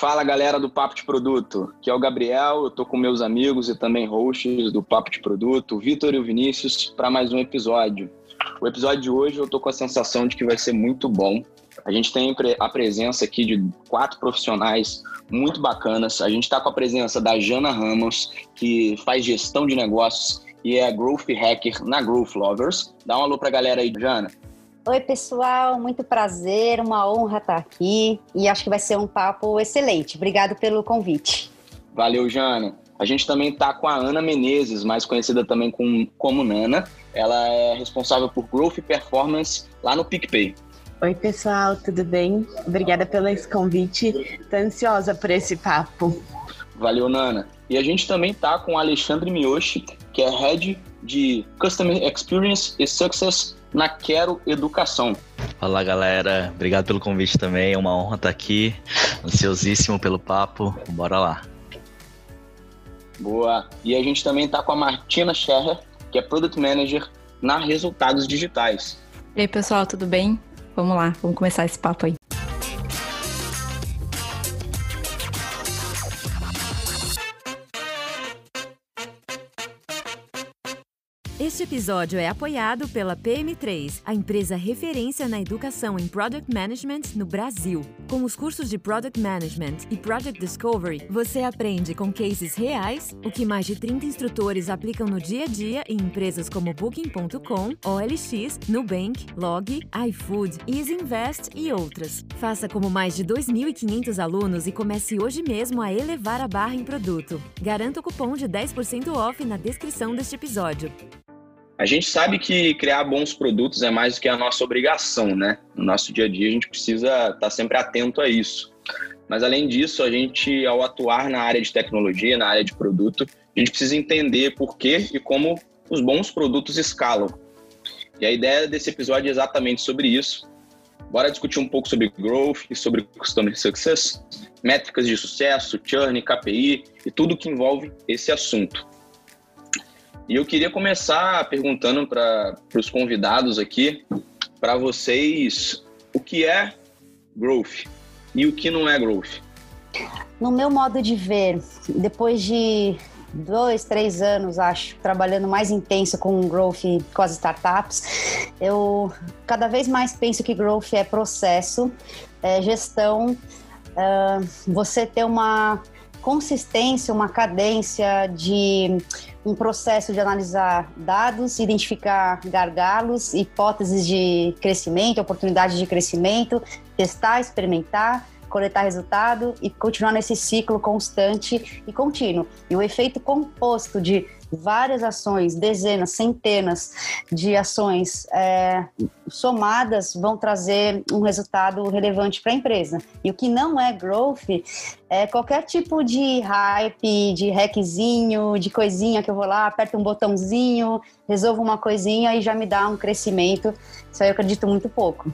Fala galera do Papo de Produto, que é o Gabriel, eu tô com meus amigos e também hosts do Papo de Produto, o Vitor e o Vinícius, para mais um episódio. O episódio de hoje eu tô com a sensação de que vai ser muito bom. A gente tem a presença aqui de quatro profissionais muito bacanas. A gente está com a presença da Jana Ramos, que faz gestão de negócios e é Growth Hacker na Growth Lovers. Dá um alô para a galera aí, Jana. Oi, pessoal, muito prazer, uma honra estar aqui e acho que vai ser um papo excelente. Obrigado pelo convite. Valeu, Jana. A gente também está com a Ana Menezes, mais conhecida também com, como Nana. Ela é responsável por Growth e Performance lá no PicPay. Oi, pessoal, tudo bem? Obrigada pelo esse convite. Estou ansiosa por esse papo. Valeu, Nana. E a gente também está com o Alexandre Miyoshi, que é Head de Customer Experience e Success na Quero Educação. Fala galera, obrigado pelo convite também, é uma honra estar aqui, ansiosíssimo pelo papo, bora lá. Boa, e a gente também está com a Martina Scherrer, que é Product Manager na Resultados Digitais. E aí pessoal, tudo bem? Vamos lá, vamos começar esse papo aí. Este episódio é apoiado pela PM3, a empresa referência na educação em Product Management no Brasil. Com os cursos de Product Management e Project Discovery, você aprende com cases reais o que mais de 30 instrutores aplicam no dia a dia em empresas como Booking.com, OLX, Nubank, Log, iFood, Easy Invest e outras. Faça como mais de 2.500 alunos e comece hoje mesmo a elevar a barra em produto. Garanta o cupom de 10% off na descrição deste episódio. A gente sabe que criar bons produtos é mais do que a nossa obrigação, né? No nosso dia a dia a gente precisa estar tá sempre atento a isso. Mas além disso, a gente, ao atuar na área de tecnologia, na área de produto, a gente precisa entender por que e como os bons produtos escalam. E a ideia desse episódio é exatamente sobre isso. Bora discutir um pouco sobre growth, sobre customer success, métricas de sucesso, churn, KPI e tudo que envolve esse assunto. E eu queria começar perguntando para os convidados aqui, para vocês, o que é growth e o que não é growth? No meu modo de ver, depois de dois, três anos, acho, trabalhando mais intenso com growth com as startups, eu cada vez mais penso que growth é processo, é gestão, uh, você ter uma consistência, uma cadência de um processo de analisar dados, identificar gargalos, hipóteses de crescimento, oportunidades de crescimento, testar, experimentar, coletar resultado e continuar nesse ciclo constante e contínuo. E o efeito composto de várias ações, dezenas, centenas de ações é, somadas vão trazer um resultado relevante para a empresa. E o que não é growth é qualquer tipo de hype, de hackzinho, de coisinha que eu vou lá, aperto um botãozinho, resolvo uma coisinha e já me dá um crescimento. Isso aí eu acredito muito pouco.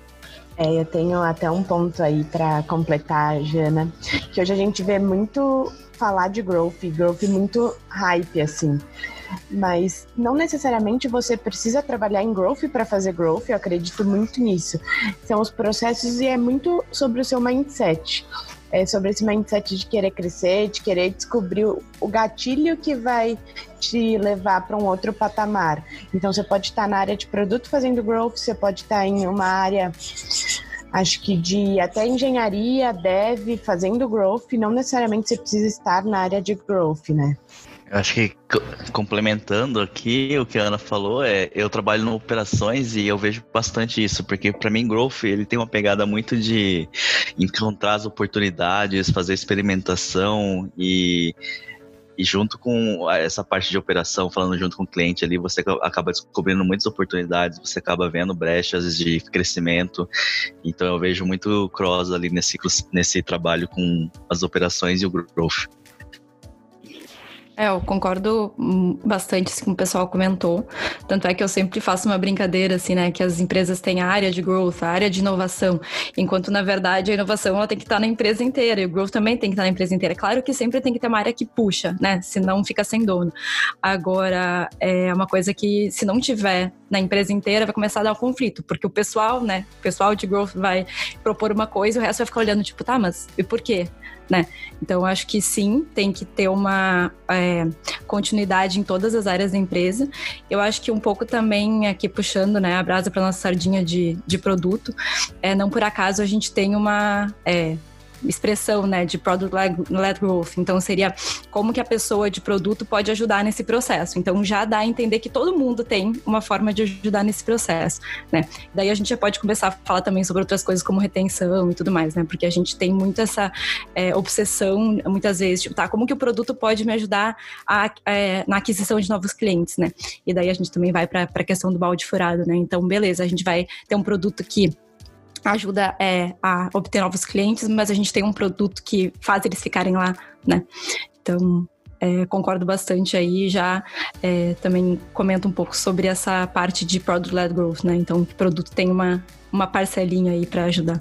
É, eu tenho até um ponto aí para completar, Jana, que hoje a gente vê muito falar de growth, growth muito hype, assim. Mas não necessariamente você precisa trabalhar em growth para fazer growth, eu acredito muito nisso. São os processos e é muito sobre o seu mindset. É sobre esse mindset de querer crescer, de querer descobrir o gatilho que vai te levar para um outro patamar. Então você pode estar na área de produto fazendo growth, você pode estar em uma área acho que de até engenharia, dev, fazendo growth, não necessariamente você precisa estar na área de growth, né? Eu acho que complementando aqui o que a Ana falou, é eu trabalho em operações e eu vejo bastante isso, porque para mim growth ele tem uma pegada muito de encontrar as oportunidades, fazer experimentação e e junto com essa parte de operação, falando junto com o cliente ali, você acaba descobrindo muitas oportunidades, você acaba vendo brechas de crescimento. Então eu vejo muito cross ali nesse, nesse trabalho com as operações e o growth. É, eu concordo bastante com o pessoal comentou. Tanto é que eu sempre faço uma brincadeira, assim, né? Que as empresas têm a área de growth, a área de inovação, enquanto, na verdade, a inovação ela tem que estar na empresa inteira, e o growth também tem que estar na empresa inteira. Claro que sempre tem que ter uma área que puxa, né? Senão fica sem dono. Agora, é uma coisa que, se não tiver na empresa inteira, vai começar a dar um conflito, porque o pessoal, né, o pessoal de growth vai propor uma coisa e o resto vai ficar olhando, tipo, tá, mas e por quê? Né? Então, acho que sim, tem que ter uma é, continuidade em todas as áreas da empresa. Eu acho que um pouco também, aqui puxando né, a brasa para nossa sardinha de, de produto, é, não por acaso a gente tem uma. É, expressão, né, de product led growth. Então seria como que a pessoa de produto pode ajudar nesse processo. Então já dá a entender que todo mundo tem uma forma de ajudar nesse processo, né? Daí a gente já pode começar a falar também sobre outras coisas como retenção e tudo mais, né? Porque a gente tem muito essa é, obsessão muitas vezes, tipo, tá, como que o produto pode me ajudar a, é, na aquisição de novos clientes, né? E daí a gente também vai para a questão do balde furado, né? Então, beleza, a gente vai ter um produto que ajuda é, a obter novos clientes, mas a gente tem um produto que faz eles ficarem lá, né? Então, é, concordo bastante aí, já é, também comento um pouco sobre essa parte de Product-Led Growth, né? Então, o produto tem uma, uma parcelinha aí para ajudar.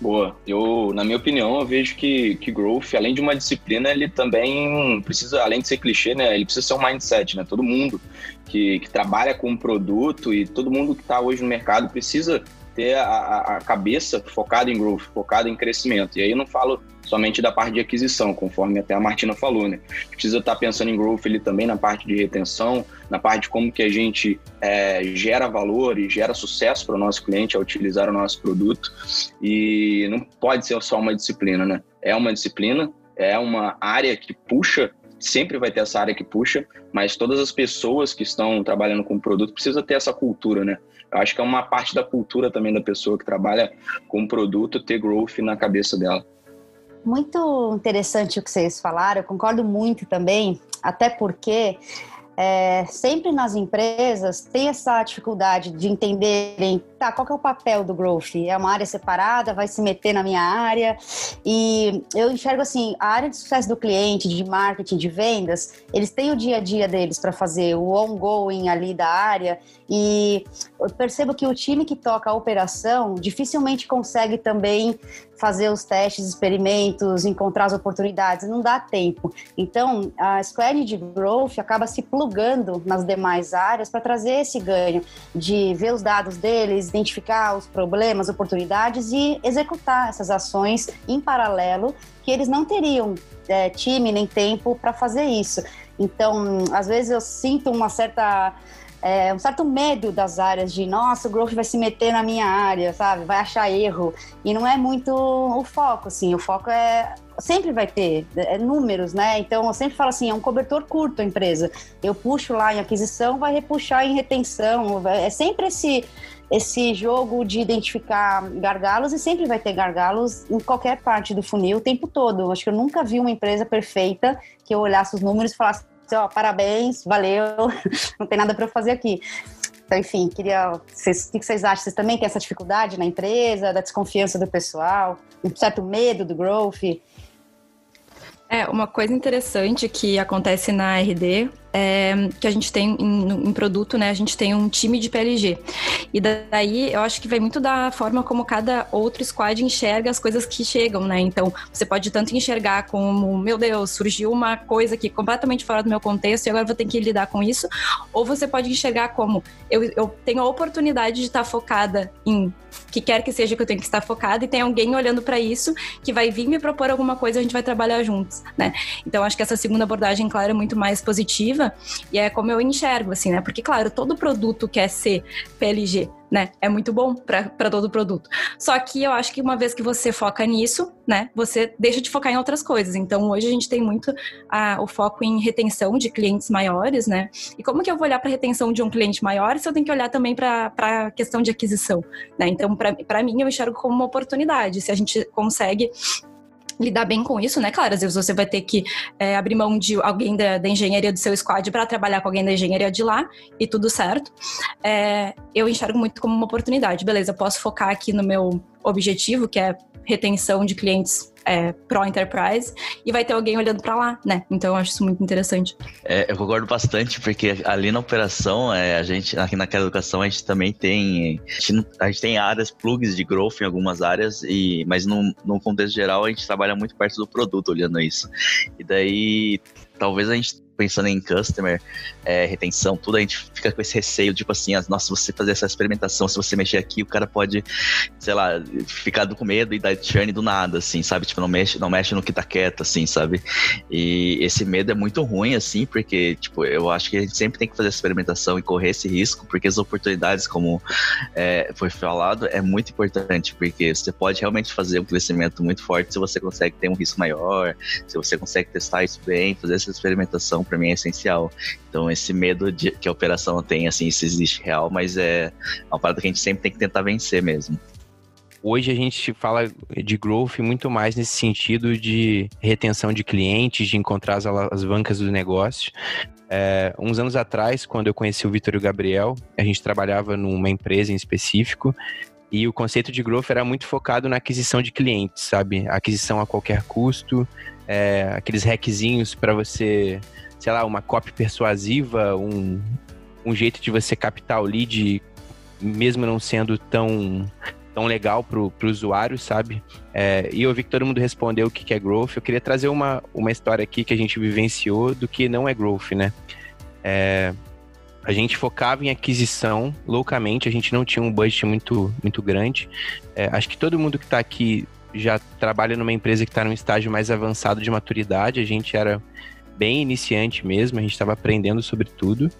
Boa. Eu, na minha opinião, eu vejo que, que growth, além de uma disciplina, ele também precisa, além de ser clichê, né? Ele precisa ser um mindset, né? Todo mundo que, que trabalha com um produto e todo mundo que está hoje no mercado precisa ter a, a, cabeça focada em growth, focada em crescimento. E aí eu não falo somente da parte de aquisição, conforme até a Martina falou, né? Precisa estar pensando em growth ele também na parte de retenção, na parte de como que a gente é, gera valor e gera sucesso para o nosso cliente ao utilizar o nosso produto. E não pode ser só uma disciplina, né? É uma disciplina, é uma área que puxa sempre vai ter essa área que puxa, mas todas as pessoas que estão trabalhando com o produto precisam ter essa cultura, né? Eu acho que é uma parte da cultura também da pessoa que trabalha com produto ter growth na cabeça dela. Muito interessante o que vocês falaram, eu concordo muito também, até porque é, sempre nas empresas tem essa dificuldade de entenderem, tá, qual é o papel do growth? É uma área separada, vai se meter na minha área? E eu enxergo assim, a área de sucesso do cliente, de marketing, de vendas, eles têm o dia a dia deles para fazer o ongoing ali da área e eu percebo que o time que toca a operação dificilmente consegue também fazer os testes, experimentos, encontrar as oportunidades, não dá tempo. Então, a squad de growth acaba se plugando nas demais áreas para trazer esse ganho de ver os dados deles, identificar os problemas, oportunidades e executar essas ações em paralelo que eles não teriam é, time nem tempo para fazer isso. Então, às vezes eu sinto uma certa é, um certo medo das áreas de, nossa, o growth vai se meter na minha área, sabe? Vai achar erro. E não é muito o foco, assim. O foco é sempre vai ter é, números, né? Então eu sempre falo assim, é um cobertor curto a empresa. Eu puxo lá em aquisição, vai repuxar em retenção. É sempre esse esse jogo de identificar gargalos e sempre vai ter gargalos em qualquer parte do funil o tempo todo. Acho que eu nunca vi uma empresa perfeita que eu olhasse os números e falasse ó, parabéns, valeu, não tem nada para eu fazer aqui. Então, enfim, queria. Vocês, o que vocês acham? Vocês também têm essa dificuldade na empresa, da desconfiança do pessoal, um certo medo do growth? É, uma coisa interessante que acontece na RD é, que a gente tem em, em, produto, né? A gente tem um time de PLG. E daí eu acho que vai muito da forma como cada outro squad enxerga as coisas que chegam, né? Então, você pode tanto enxergar como, meu Deus, surgiu uma coisa aqui completamente fora do meu contexto e agora vou ter que lidar com isso. Ou você pode enxergar como eu, eu tenho a oportunidade de estar focada em que quer que seja que eu tenho que estar focada e tem alguém olhando para isso que vai vir me propor alguma coisa a gente vai trabalhar juntos, né? Então, acho que essa segunda abordagem, claro, é muito mais positiva e é como eu enxergo, assim, né? Porque, claro, todo produto quer ser PLG, né? É muito bom para todo produto. Só que eu acho que uma vez que você foca nisso, né? Você deixa de focar em outras coisas. Então, hoje a gente tem muito o foco em retenção de clientes maiores, né? E como que eu vou olhar para retenção de um cliente maior se eu tenho que olhar também para a questão de aquisição, né? Então, para mim, eu enxergo como uma oportunidade. Se a gente consegue lidar bem com isso, né? Claro, às vezes você vai ter que é, abrir mão de alguém da, da engenharia do seu squad para trabalhar com alguém da engenharia de lá e tudo certo. É, eu enxergo muito como uma oportunidade. Beleza, posso focar aqui no meu objetivo, que é retenção de clientes é, pro enterprise e vai ter alguém olhando para lá, né? Então eu acho isso muito interessante. É, eu concordo bastante, porque ali na operação, é, a gente, aqui naquela educação, a gente também tem. A gente, a gente, tem áreas, plugs de growth em algumas áreas, e, mas no, no contexto geral a gente trabalha muito perto do produto olhando isso. E daí talvez a gente pensando em customer, é, retenção, tudo, a gente fica com esse receio, tipo assim, ah, nossa, você fazer essa experimentação, se você mexer aqui, o cara pode, sei lá, ficar com medo e dar churn do nada, assim, sabe? Tipo, não mexe, não mexe no que tá quieto, assim, sabe? E esse medo é muito ruim, assim, porque, tipo, eu acho que a gente sempre tem que fazer experimentação e correr esse risco, porque as oportunidades, como é, foi falado, é muito importante, porque você pode realmente fazer um crescimento muito forte se você consegue ter um risco maior, se você consegue testar isso bem, fazer essa experimentação para mim é essencial. Então esse medo de, que a operação tem, assim, isso existe real, mas é uma parada que a gente sempre tem que tentar vencer mesmo. Hoje a gente fala de growth muito mais nesse sentido de retenção de clientes, de encontrar as alavancas do negócio. É, uns anos atrás, quando eu conheci o Vitor e o Gabriel, a gente trabalhava numa empresa em específico e o conceito de growth era muito focado na aquisição de clientes, sabe? Aquisição a qualquer custo, é, aqueles hackzinhos para você, sei lá, uma copy persuasiva, um, um jeito de você captar o lead, mesmo não sendo tão tão legal para o usuário, sabe? É, e eu vi que todo mundo respondeu o que, que é growth. Eu queria trazer uma, uma história aqui que a gente vivenciou do que não é growth, né? É, a gente focava em aquisição loucamente, a gente não tinha um budget muito, muito grande. É, acho que todo mundo que está aqui já trabalha numa empresa que está num estágio mais avançado de maturidade. A gente era bem iniciante mesmo, a gente estava aprendendo sobre tudo.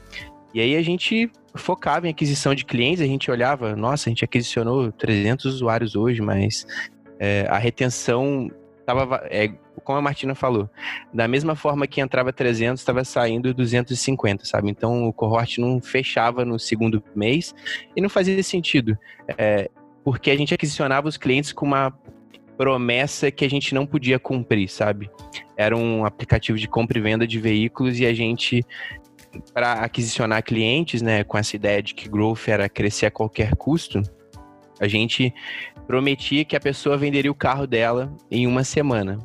E aí a gente focava em aquisição de clientes, a gente olhava, nossa, a gente aquisicionou 300 usuários hoje, mas é, a retenção estava, é, como a Martina falou, da mesma forma que entrava 300, estava saindo 250, sabe? Então o cohort não fechava no segundo mês e não fazia sentido, é, porque a gente aquisicionava os clientes com uma promessa que a gente não podia cumprir, sabe? Era um aplicativo de compra e venda de veículos e a gente para aquisicionar clientes, né, com essa ideia de que growth era crescer a qualquer custo, a gente prometia que a pessoa venderia o carro dela em uma semana.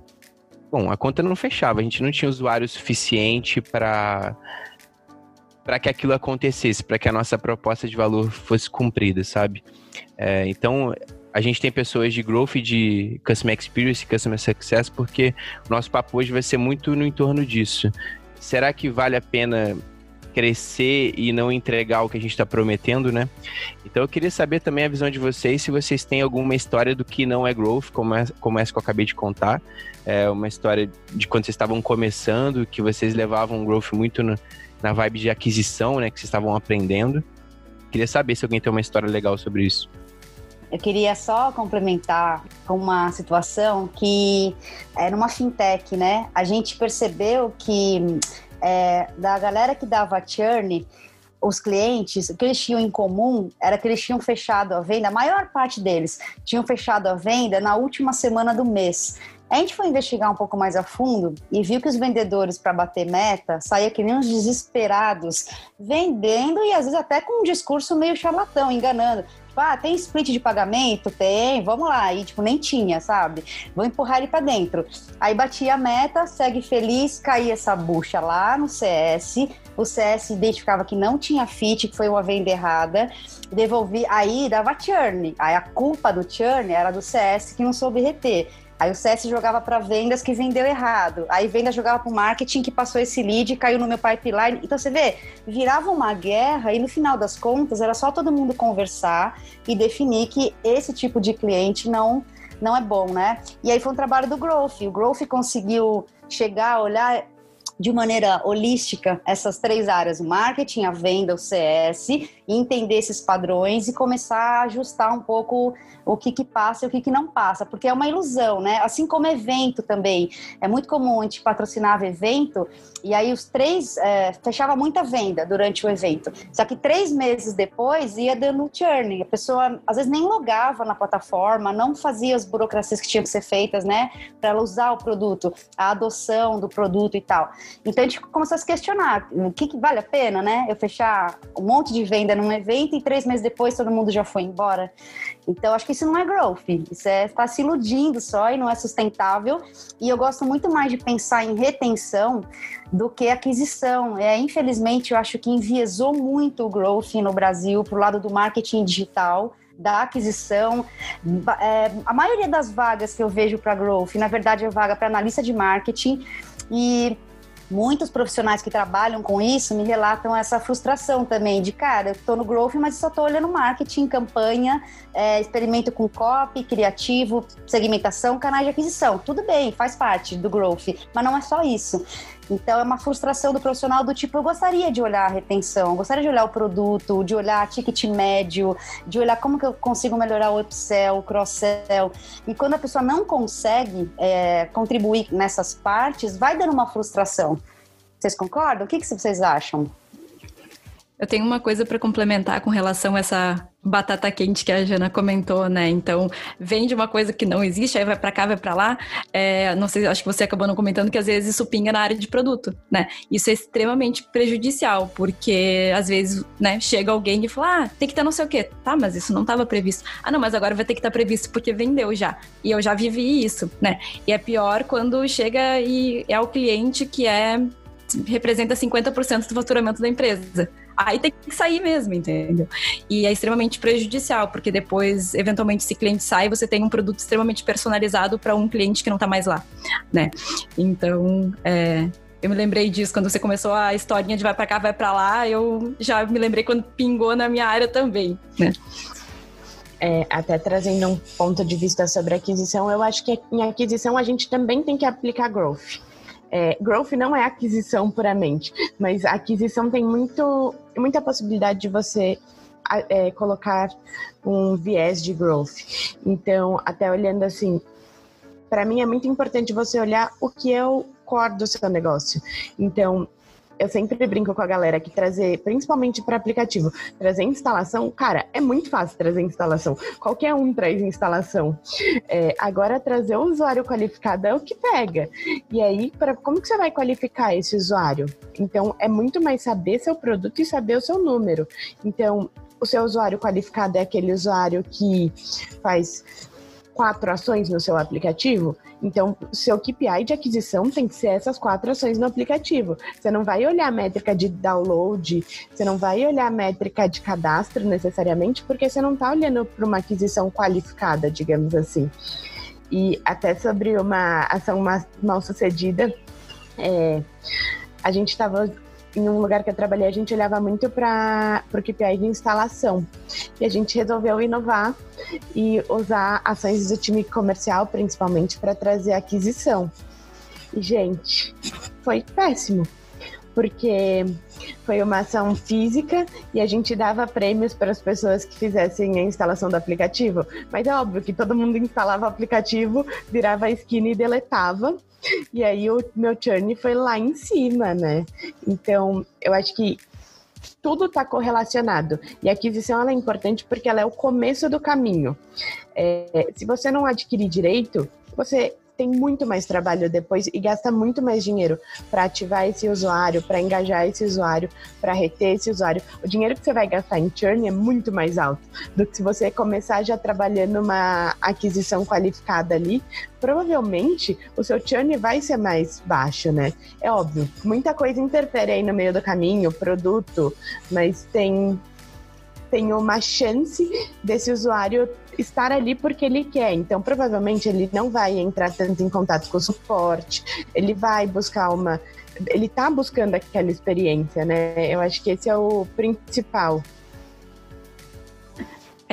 Bom, a conta não fechava, a gente não tinha usuário suficiente para para que aquilo acontecesse, para que a nossa proposta de valor fosse cumprida, sabe? É, então, a gente tem pessoas de growth, de customer experience, customer success, porque o nosso papo hoje vai ser muito no entorno disso. Será que vale a pena crescer e não entregar o que a gente está prometendo, né? Então eu queria saber também a visão de vocês, se vocês têm alguma história do que não é growth, como, é, como essa que eu acabei de contar. É uma história de quando vocês estavam começando, que vocês levavam growth muito no, na vibe de aquisição, né? Que vocês estavam aprendendo. Queria saber se alguém tem uma história legal sobre isso. Eu queria só complementar com uma situação que é numa fintech, né? A gente percebeu que é, da galera que dava churn, os clientes, o que eles tinham em comum era que eles tinham fechado a venda, a maior parte deles tinham fechado a venda na última semana do mês. A gente foi investigar um pouco mais a fundo e viu que os vendedores, para bater meta, saíam que nem uns desesperados, vendendo e às vezes até com um discurso meio charlatão, enganando. Tipo, ah, tem split de pagamento? Tem, vamos lá. E, tipo, nem tinha, sabe? Vou empurrar ele para dentro. Aí batia a meta, segue feliz, caía essa bucha lá no CS. O CS identificava que não tinha fit, que foi uma venda errada. Devolvi, aí dava churn. Aí a culpa do churn era do CS que não soube reter. Aí o CS jogava para vendas que vendeu errado. Aí venda jogava para marketing que passou esse lead caiu no meu pipeline. Então você vê, virava uma guerra e no final das contas era só todo mundo conversar e definir que esse tipo de cliente não não é bom, né? E aí foi um trabalho do Growth. O Growth conseguiu chegar, olhar de maneira holística essas três áreas, o marketing, a venda, o CS, entender esses padrões e começar a ajustar um pouco o que, que passa e o que, que não passa, porque é uma ilusão, né? Assim como evento também. É muito comum a gente patrocinava evento e aí os três é, fechava muita venda durante o evento. Só que três meses depois ia dando um churn. A pessoa às vezes nem logava na plataforma, não fazia as burocracias que tinham que ser feitas, né? Para ela usar o produto, a adoção do produto e tal. Então a gente começou a se questionar: o que, que vale a pena, né? Eu fechar um monte de venda num evento e três meses depois todo mundo já foi embora. Então acho que isso não é growth, isso é estar tá se iludindo só e não é sustentável. E eu gosto muito mais de pensar em retenção do que aquisição. É, infelizmente, eu acho que enviesou muito o growth no Brasil para o lado do marketing digital da aquisição. É, a maioria das vagas que eu vejo para growth, na verdade, é vaga para analista de marketing. E muitos profissionais que trabalham com isso me relatam essa frustração também de, cara, eu estou no growth, mas só estou olhando marketing, campanha, é, experimento com copy, criativo, segmentação, canais de aquisição. Tudo bem, faz parte do growth, mas não é só isso. Então é uma frustração do profissional do tipo, eu gostaria de olhar a retenção, gostaria de olhar o produto, de olhar ticket médio, de olhar como que eu consigo melhorar o upsell, o cross-sell. E quando a pessoa não consegue é, contribuir nessas partes, vai dando uma frustração. Vocês concordam? O que, que vocês acham? Eu tenho uma coisa para complementar com relação a essa batata quente que a Jana comentou, né? Então, vende uma coisa que não existe, aí vai para cá, vai para lá. É, não sei, acho que você acabou não comentando que às vezes isso pinga na área de produto, né? Isso é extremamente prejudicial, porque às vezes, né, chega alguém e fala: "Ah, tem que ter não sei o quê". Tá, mas isso não estava previsto. Ah, não, mas agora vai ter que estar tá previsto porque vendeu já. E eu já vivi isso, né? E é pior quando chega e é o cliente que é representa 50% do faturamento da empresa aí tem que sair mesmo, entendeu? E é extremamente prejudicial, porque depois, eventualmente, se cliente sai, você tem um produto extremamente personalizado para um cliente que não está mais lá, né? Então, é, eu me lembrei disso quando você começou a historinha de vai para cá, vai para lá, eu já me lembrei quando pingou na minha área também, né? É, até trazendo um ponto de vista sobre aquisição, eu acho que em aquisição a gente também tem que aplicar growth. É, growth não é aquisição puramente, mas a aquisição tem muito, muita possibilidade de você é, colocar um viés de growth. Então, até olhando assim, para mim é muito importante você olhar o que é o core do seu negócio. Então, eu sempre brinco com a galera que trazer, principalmente para aplicativo, trazer instalação, cara, é muito fácil trazer instalação. Qualquer um traz instalação. É, agora, trazer o usuário qualificado é o que pega. E aí, pra, como que você vai qualificar esse usuário? Então, é muito mais saber seu produto e saber o seu número. Então, o seu usuário qualificado é aquele usuário que faz quatro ações no seu aplicativo, então seu KPI de aquisição tem que ser essas quatro ações no aplicativo. Você não vai olhar a métrica de download, você não vai olhar a métrica de cadastro necessariamente, porque você não está olhando para uma aquisição qualificada, digamos assim. E até sobre uma ação mal sucedida, é, a gente estava em um lugar que eu trabalhei, a gente olhava muito para o KPI de instalação. E a gente resolveu inovar e usar ações do time comercial, principalmente, para trazer aquisição. E, gente, foi péssimo, porque foi uma ação física e a gente dava prêmios para as pessoas que fizessem a instalação do aplicativo. Mas é óbvio que todo mundo instalava o aplicativo, virava a esquina e deletava. E aí o meu churn foi lá em cima, né? Então, eu acho que tudo está correlacionado. E a aquisição ela é importante porque ela é o começo do caminho. É, se você não adquirir direito, você tem muito mais trabalho depois e gasta muito mais dinheiro para ativar esse usuário, para engajar esse usuário, para reter esse usuário. O dinheiro que você vai gastar em churn é muito mais alto do que se você começar já trabalhando uma aquisição qualificada ali. Provavelmente o seu churn vai ser mais baixo, né? É óbvio, muita coisa interfere aí no meio do caminho, produto, mas tem tem uma chance desse usuário estar ali porque ele quer. Então, provavelmente, ele não vai entrar tanto em contato com o suporte, ele vai buscar uma. Ele está buscando aquela experiência, né? Eu acho que esse é o principal.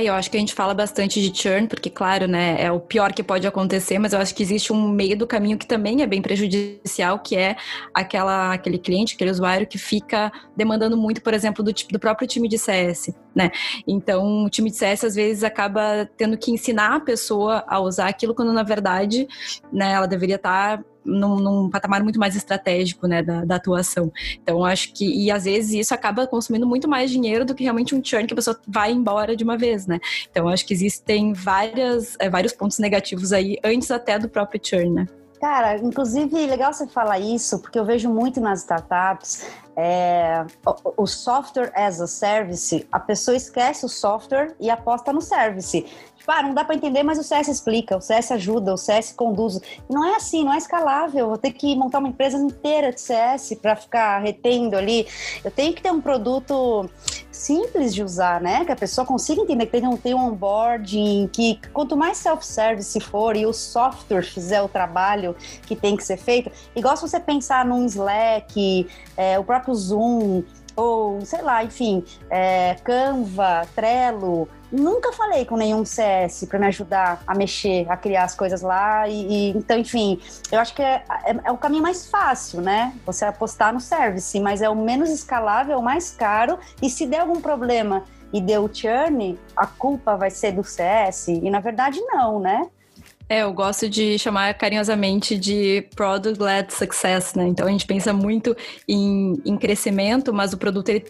É, eu acho que a gente fala bastante de churn, porque, claro, né, é o pior que pode acontecer, mas eu acho que existe um meio do caminho que também é bem prejudicial, que é aquela, aquele cliente, aquele usuário que fica demandando muito, por exemplo, do, do próprio time de CS, né? Então, o time de CS, às vezes, acaba tendo que ensinar a pessoa a usar aquilo, quando, na verdade, né, ela deveria estar num, num, patamar muito mais estratégico, né, da, da, atuação. Então, acho que, e às vezes isso acaba consumindo muito mais dinheiro do que realmente um churn que a pessoa vai embora de uma vez, né. Então, acho que existem várias, é, vários pontos negativos aí, antes até do próprio churn, né. Cara, inclusive, legal você falar isso, porque eu vejo muito nas startups é, o, o, software as a service, a pessoa esquece o software e aposta no service. Tipo, ah, não dá para entender, mas o CS explica, o CS ajuda, o CS conduz. Não é assim, não é escalável. Eu vou ter que montar uma empresa inteira de CS para ficar retendo ali. Eu tenho que ter um produto simples de usar, né? Que a pessoa consiga entender que tem um, tem um onboarding, que quanto mais self-service for e o software fizer o trabalho que tem que ser feito, igual se você pensar num Slack, é, o próprio Zoom, ou sei lá, enfim, é, Canva, Trello. Nunca falei com nenhum CS para me ajudar a mexer, a criar as coisas lá. E, e então, enfim, eu acho que é, é, é, o caminho mais fácil, né? Você apostar no service, mas é o menos escalável, o mais caro. E se der algum problema e deu churn, a culpa vai ser do CS. E na verdade, não, né? É, eu gosto de chamar carinhosamente de product-led success, né? Então a gente pensa muito em, em crescimento, mas o produto ele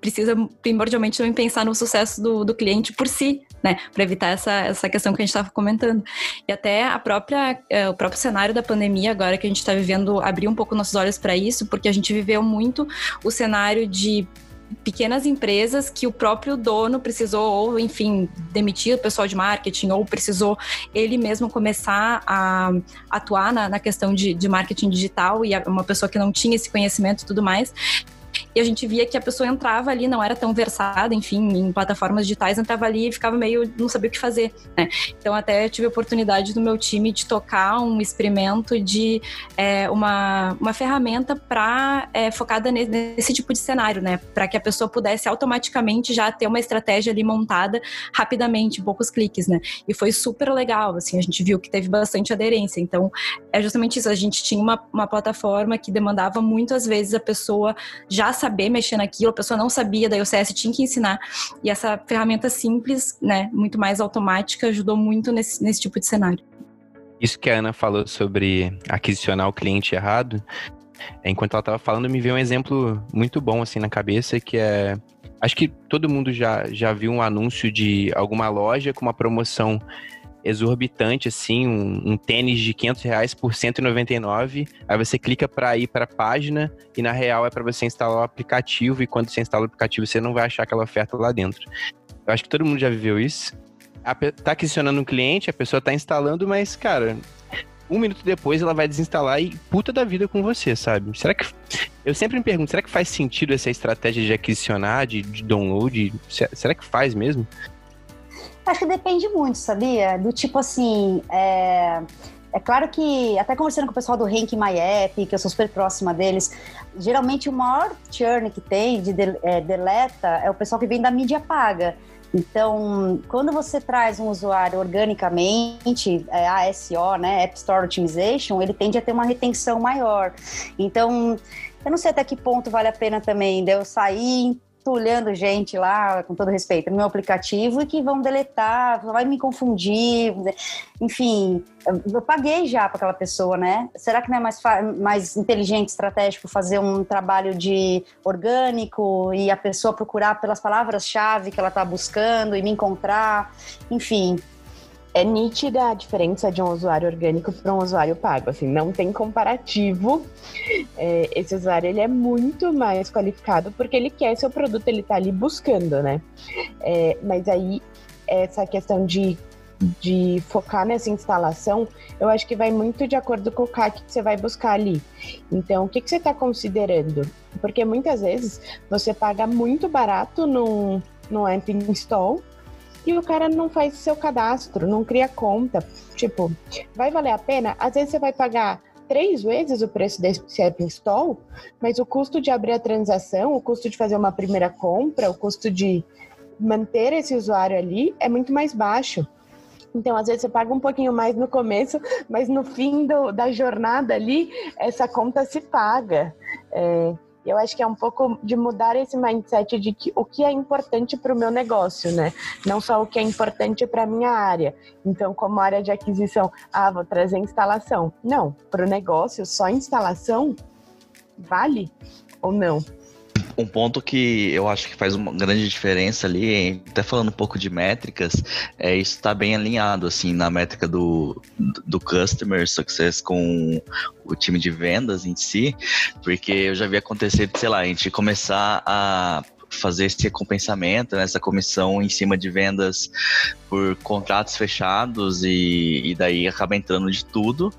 precisa primordialmente também pensar no sucesso do, do cliente por si, né? Para evitar essa, essa questão que a gente estava comentando. E até a própria, é, o próprio cenário da pandemia, agora que a gente está vivendo, abriu um pouco nossos olhos para isso, porque a gente viveu muito o cenário de pequenas empresas que o próprio dono precisou, ou enfim, demitir o pessoal de marketing, ou precisou ele mesmo começar a atuar na, na questão de, de marketing digital e uma pessoa que não tinha esse conhecimento e tudo mais e a gente via que a pessoa entrava ali, não era tão versada, enfim, em plataformas digitais, entrava ali e ficava meio, não sabia o que fazer, né? Então até tive a oportunidade do meu time de tocar um experimento de é, uma, uma ferramenta para é, focada nesse, nesse, tipo de cenário, né? Para que a pessoa pudesse automaticamente já ter uma estratégia ali montada rapidamente, poucos cliques, né? E foi super legal, assim, a gente viu que teve bastante aderência. Então, é justamente isso, a gente tinha uma, uma plataforma que demandava muitas vezes a pessoa já já saber mexer naquilo, a pessoa não sabia, daí o CS tinha que ensinar. E essa ferramenta simples, né, muito mais automática, ajudou muito nesse, nesse tipo de cenário. Isso que a Ana falou sobre aquisicionar o cliente errado, enquanto ela estava falando, me veio um exemplo muito bom assim na cabeça, que é acho que todo mundo já, já viu um anúncio de alguma loja com uma promoção exorbitante, assim, um, um, tênis de 500 reais por 199. Aí você clica para ir para a página e na real é para você instalar o aplicativo e quando você instala o aplicativo você não vai achar aquela oferta lá dentro. Eu acho que todo mundo já viveu isso. A, tá aquisicionando um cliente, a pessoa tá instalando, mas, cara, um minuto depois ela vai desinstalar e puta da vida com você, sabe? Será que. Eu sempre me pergunto, será que faz sentido essa estratégia de aquisicionar, de, de download? Será que faz mesmo? Acho que depende muito, sabia? Do tipo assim. É... É claro que, até conversando com o pessoal do Rank My App, que eu sou super próxima deles, geralmente o maior churn que tem de, é, deleta é o pessoal que vem da mídia paga. Então, quando você traz um usuário organicamente, é, ASO, né, App Store Optimization, ele tende a ter uma retenção maior. Então, eu não sei até que ponto vale a pena também de eu sair olhando gente lá, com todo respeito, no meu aplicativo e que vão deletar, vai me confundir. Enfim, eu paguei já para aquela pessoa, né? Será que não é mais, mais inteligente, estratégico fazer um trabalho de orgânico e a pessoa procurar pelas palavras-chave que ela está buscando e me encontrar? Enfim, é nítida a diferença de um usuário orgânico para um usuário pago. Assim, não tem comparativo. É, esse usuário ele é muito mais qualificado porque ele quer seu produto, ele está ali buscando, né? É, mas aí essa questão de, de focar nessa instalação, eu acho que vai muito de acordo com o CAC que você vai buscar ali. Então, o que, que você está considerando? Porque muitas vezes você paga muito barato no, no app install e o cara não faz seu cadastro, não cria conta. Tipo, vai valer a pena? Às vezes você vai pagar três vezes o preço desse app install, mas o custo de abrir a transação, o custo de fazer uma primeira compra, o custo de manter esse usuário ali é muito mais baixo. Então, às vezes, você paga um pouquinho mais no começo, mas no fim do, da jornada ali, essa conta se paga. É, eu acho que é um pouco de mudar esse mindset de que o que é importante para o meu negócio, né? Não só o que é importante para a minha área. Então, como área de aquisição, ah, vou trazer instalação. Não, para o negócio, só instalação vale ou não? Um ponto que eu acho que faz uma grande diferença ali, até falando um pouco de métricas, é isso está bem alinhado assim na métrica do, do customer success com o time de vendas em si, porque eu já vi acontecer, sei lá, a gente começar a fazer esse recompensamento, né, essa comissão em cima de vendas por contratos fechados e, e daí acaba entrando de tudo,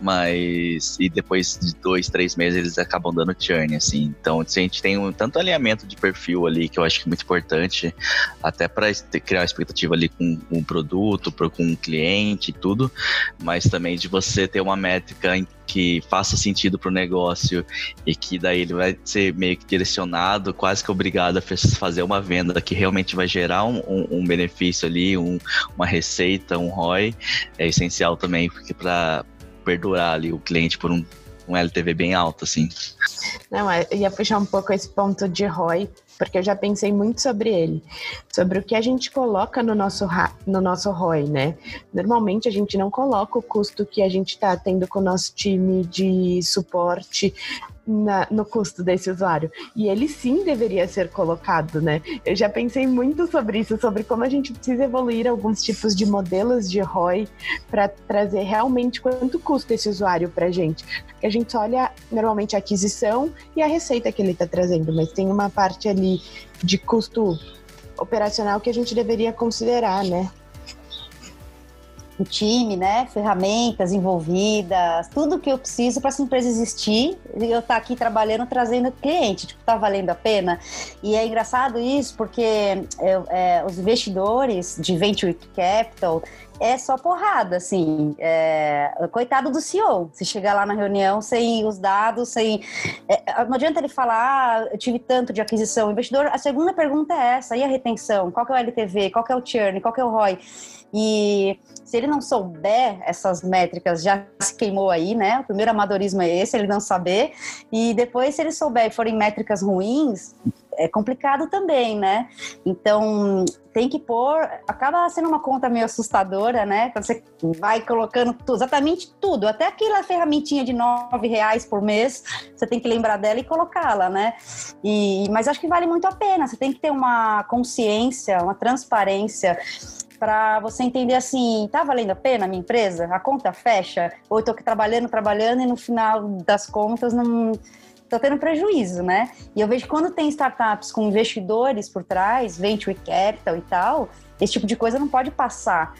mas e depois de dois, três meses eles acabam dando churn, assim. Então a gente tem um tanto alinhamento de perfil ali que eu acho que é muito importante, até para criar expectativa ali com, o produto, com o cliente e tudo, mas também de você ter uma métrica que faça sentido para o negócio e que daí ele vai ser meio que direcionado, quase que obrigado a fazer uma venda que realmente vai gerar um, um, um benefício ali, um, uma receita, um ROI, é essencial também porque para perdurar ali o cliente por um, um LTV bem alto, assim. Não, eu ia puxar um pouco esse ponto de ROI, porque eu já pensei muito sobre ele, sobre o que a gente coloca no nosso, no nosso ROI, né? Normalmente a gente não coloca o custo que a gente está tendo com o nosso time de suporte na, no custo desse usuário. E ele sim deveria ser colocado, né? Eu já pensei muito sobre isso, sobre como a gente precisa evoluir alguns tipos de modelos de ROI para trazer realmente quanto custa esse usuário para a gente. Porque a gente olha normalmente a aquisição e a receita que ele está trazendo, mas tem uma parte ali de custo operacional que a gente deveria considerar, né? Time, né? Ferramentas envolvidas, tudo que eu preciso para essa empresa existir e eu estar tá aqui trabalhando, trazendo cliente. Tipo, tá valendo a pena? E é engraçado isso porque é, os investidores de venture capital é só porrada, assim. É, coitado do CEO. Se chegar lá na reunião sem os dados, sem. É, não adianta ele falar, ah, eu tive tanto de aquisição. O investidor, a segunda pergunta é essa: e a retenção? Qual que é o LTV? Qual que é o churn? Qual que é o ROI? E se ele não souber essas métricas, já se queimou aí, né? O primeiro amadorismo é esse, ele não saber. E depois, se ele souber e forem métricas ruins, é complicado também, né? Então, tem que pôr. Acaba sendo uma conta meio assustadora, né? Quando você vai colocando tudo, exatamente tudo, até aquela ferramentinha de nove reais por mês, você tem que lembrar dela e colocá-la, né? E, mas acho que vale muito a pena. Você tem que ter uma consciência, uma transparência para você entender assim, tá valendo a pena a minha empresa? A conta fecha? Ou eu tô trabalhando, trabalhando e no final das contas não tô tendo prejuízo, né? E eu vejo quando tem startups com investidores por trás, venture capital e tal, esse tipo de coisa não pode passar.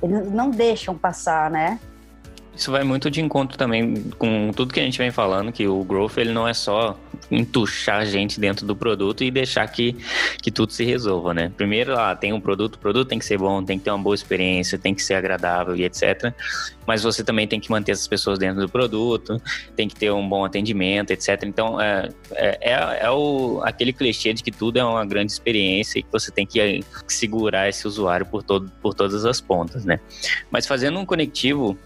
Eles não deixam passar, né? Isso vai muito de encontro também com tudo que a gente vem falando, que o growth ele não é só entuchar gente dentro do produto e deixar que, que tudo se resolva, né? Primeiro, lá, tem um produto, o produto tem que ser bom, tem que ter uma boa experiência, tem que ser agradável e etc. Mas você também tem que manter essas pessoas dentro do produto, tem que ter um bom atendimento, etc. Então, é, é, é, é o, aquele clichê de que tudo é uma grande experiência e que você tem que segurar esse usuário por, todo, por todas as pontas, né? Mas fazendo um conectivo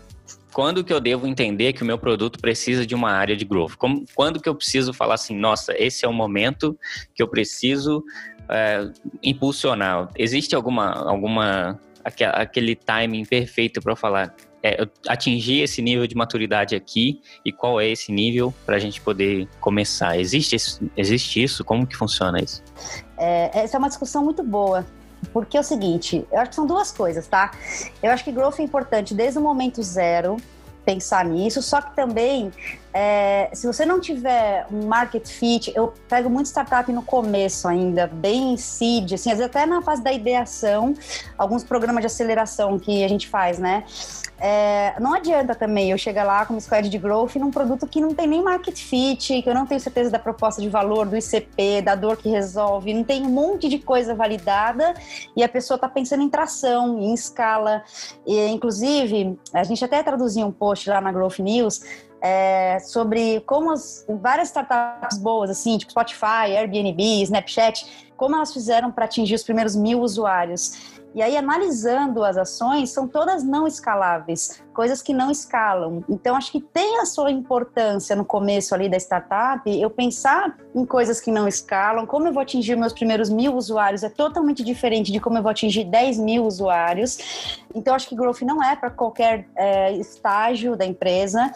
quando que eu devo entender que o meu produto precisa de uma área de growth? Como, quando que eu preciso falar assim, nossa, esse é o momento que eu preciso é, impulsionar? Existe alguma, alguma aquele timing perfeito para falar, é, atingir esse nível de maturidade aqui e qual é esse nível para a gente poder começar? Existe, existe isso? Como que funciona isso? É, essa é uma discussão muito boa. Porque é o seguinte, eu acho que são duas coisas, tá? Eu acho que growth é importante desde o momento zero, pensar nisso, só que também, é, se você não tiver um market fit, eu pego muito startup no começo ainda, bem seed, assim, às vezes até na fase da ideação, alguns programas de aceleração que a gente faz, né? É, não adianta também eu chegar lá com uma squad de growth num produto que não tem nem market fit, que eu não tenho certeza da proposta de valor, do ICP, da dor que resolve, não tem um monte de coisa validada e a pessoa está pensando em tração, em escala. E, inclusive, a gente até traduziu um post lá na Growth News é, sobre como as, várias startups boas, assim, tipo Spotify, Airbnb, Snapchat, como elas fizeram para atingir os primeiros mil usuários. E aí, analisando as ações, são todas não escaláveis, coisas que não escalam. Então, acho que tem a sua importância no começo ali da startup, eu pensar em coisas que não escalam, como eu vou atingir meus primeiros mil usuários é totalmente diferente de como eu vou atingir 10 mil usuários. Então, acho que growth não é para qualquer é, estágio da empresa.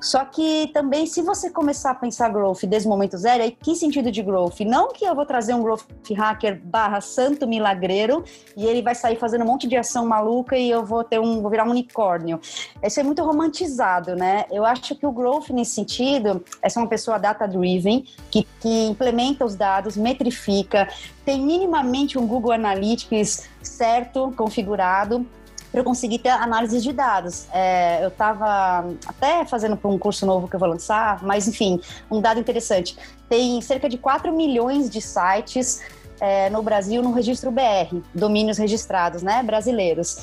Só que também, se você começar a pensar growth desde o momento zero, aí que sentido de growth? Não que eu vou trazer um growth hacker barra santo milagreiro e ele vai sair fazendo um monte de ação maluca e eu vou ter um, vou virar um unicórnio. Isso é muito romantizado, né? Eu acho que o growth nesse sentido é ser uma pessoa data-driven, que, que implementa os dados, metrifica, tem minimamente um Google Analytics certo, configurado, para eu conseguir ter análise de dados. É, eu estava até fazendo para um curso novo que eu vou lançar, mas enfim, um dado interessante. Tem cerca de 4 milhões de sites é, no Brasil no registro BR, domínios registrados, né, brasileiros.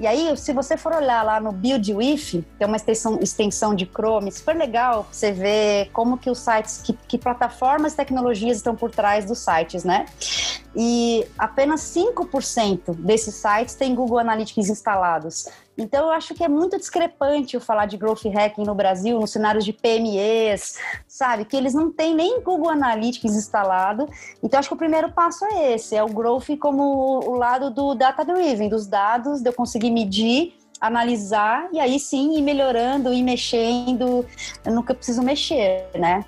E aí, se você for olhar lá no Build With, tem uma extensão, extensão de Chrome, super legal você ver como que os sites, que, que plataformas e tecnologias estão por trás dos sites, né? E apenas 5% desses sites têm Google Analytics instalados. Então, eu acho que é muito discrepante eu falar de growth hacking no Brasil, nos cenários de PMEs, sabe? Que eles não têm nem Google Analytics instalado. Então, acho que o primeiro passo é esse: é o growth como o lado do data-driven, dos dados, de eu conseguir medir analisar e aí sim ir melhorando, ir mexendo. Eu nunca preciso mexer, né?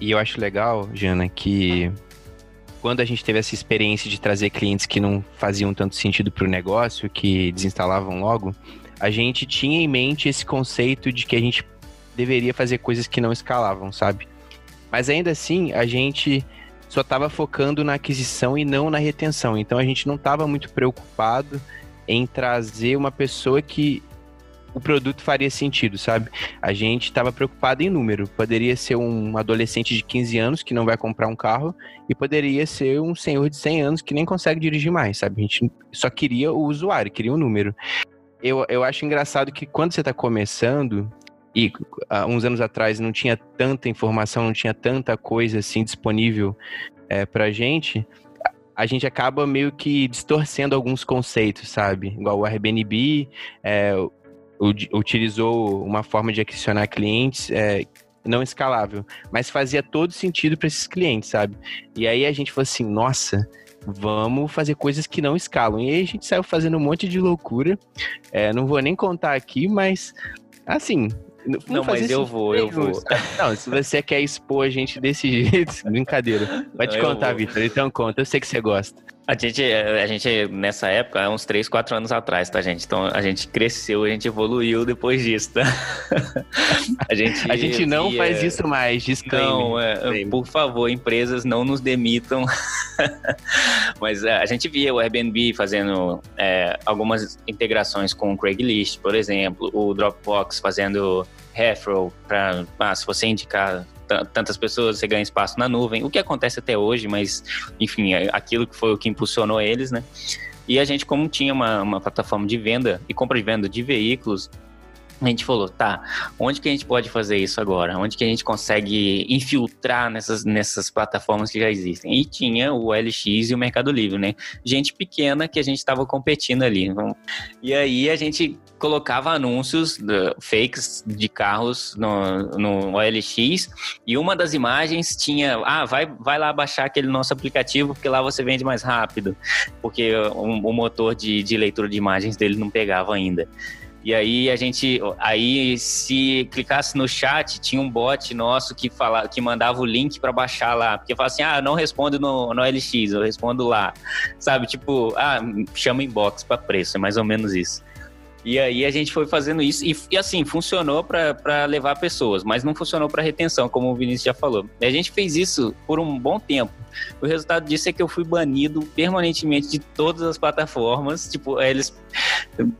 E eu acho legal, Jana, que quando a gente teve essa experiência de trazer clientes que não faziam tanto sentido para o negócio, que desinstalavam logo, a gente tinha em mente esse conceito de que a gente deveria fazer coisas que não escalavam, sabe? Mas ainda assim, a gente só estava focando na aquisição e não na retenção. Então a gente não estava muito preocupado em trazer uma pessoa que o produto faria sentido, sabe? A gente estava preocupado em número. Poderia ser um adolescente de 15 anos que não vai comprar um carro e poderia ser um senhor de 100 anos que nem consegue dirigir mais, sabe? A gente só queria o usuário, queria um número. Eu, eu acho engraçado que quando você está começando, e há uns anos atrás não tinha tanta informação, não tinha tanta coisa assim disponível é, pra gente, a gente acaba meio que distorcendo alguns conceitos, sabe? Igual o Airbnb, é, utilizou uma forma de aquisicionar clientes é, não escalável, mas fazia todo sentido para esses clientes, sabe? E aí a gente falou assim, nossa, vamos fazer coisas que não escalam. E aí a gente saiu fazendo um monte de loucura. É, não vou nem contar aqui, mas assim. Não, mas eu vou, eu vou. Não, se você quer expor a gente desse jeito, brincadeira. Pode não, contar, Vitor. Então conta, eu sei que você gosta. A gente, a gente, nessa época, é uns 3, 4 anos atrás, tá, gente? Então, a gente cresceu, a gente evoluiu depois disso, tá? a gente, a gente não via... faz isso mais, disclaimer. Não, é, por favor, empresas não nos demitam. Mas é, a gente via o Airbnb fazendo é, algumas integrações com o Craigslist, por exemplo, o Dropbox fazendo referral para, ah, se você indicar tantas pessoas, você ganha espaço na nuvem, o que acontece até hoje, mas enfim, é aquilo que foi o que impulsionou eles, né? E a gente, como tinha uma, uma plataforma de venda e compra e venda de veículos, a gente falou, tá, onde que a gente pode fazer isso agora? Onde que a gente consegue infiltrar nessas, nessas plataformas que já existem? E tinha o LX e o Mercado Livre, né? Gente pequena que a gente estava competindo ali. E aí a gente colocava anúncios fakes de carros no, no OLX e uma das imagens tinha, ah, vai, vai lá baixar aquele nosso aplicativo porque lá você vende mais rápido, porque o, o motor de, de leitura de imagens dele não pegava ainda. E aí a gente, aí se clicasse no chat, tinha um bot nosso que fala, que mandava o link para baixar lá, porque fala assim: "Ah, não respondo no, no LX, eu respondo lá". Sabe? Tipo, ah, chama inbox para preço, é mais ou menos isso. E aí a gente foi fazendo isso e, e assim, funcionou para levar pessoas, mas não funcionou para retenção, como o Vinícius já falou. A gente fez isso por um bom tempo. O resultado disso é que eu fui banido permanentemente de todas as plataformas. Tipo, eles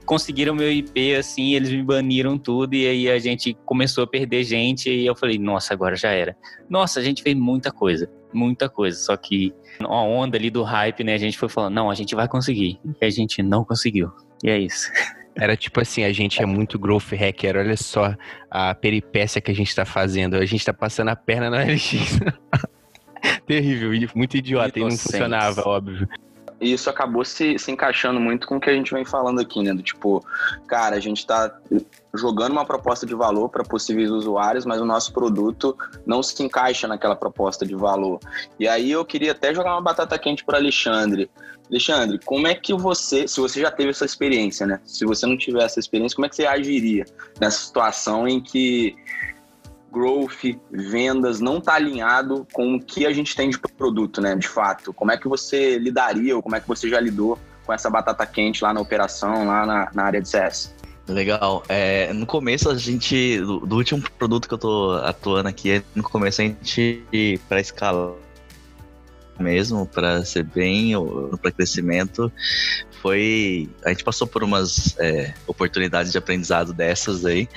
conseguiram meu IP, assim, eles me baniram tudo, e aí a gente começou a perder gente, e eu falei, nossa, agora já era. Nossa, a gente fez muita coisa, muita coisa. Só que a onda ali do hype, né, a gente foi falando, não, a gente vai conseguir. E a gente não conseguiu. E é isso. Era tipo assim, a gente é muito growth hacker, olha só a peripécia que a gente tá fazendo. A gente tá passando a perna na LX. Terrível, muito idiota, e não funcionava, óbvio. E isso acabou se, se encaixando muito com o que a gente vem falando aqui, né? Do tipo, cara, a gente tá jogando uma proposta de valor para possíveis usuários, mas o nosso produto não se encaixa naquela proposta de valor. E aí eu queria até jogar uma batata quente para Alexandre. Alexandre, como é que você, se você já teve essa experiência, né? Se você não tiver essa experiência, como é que você agiria nessa situação em que growth, vendas, não está alinhado com o que a gente tem de produto, né? De fato. Como é que você lidaria ou como é que você já lidou com essa batata quente lá na operação, lá na, na área de CS? Legal. É, no começo a gente, do, do, último produto que eu tô atuando aqui, no começo a gente, para escalar mesmo, para ser bem, para crescimento, foi. A gente passou por umas é, oportunidades de aprendizado dessas aí.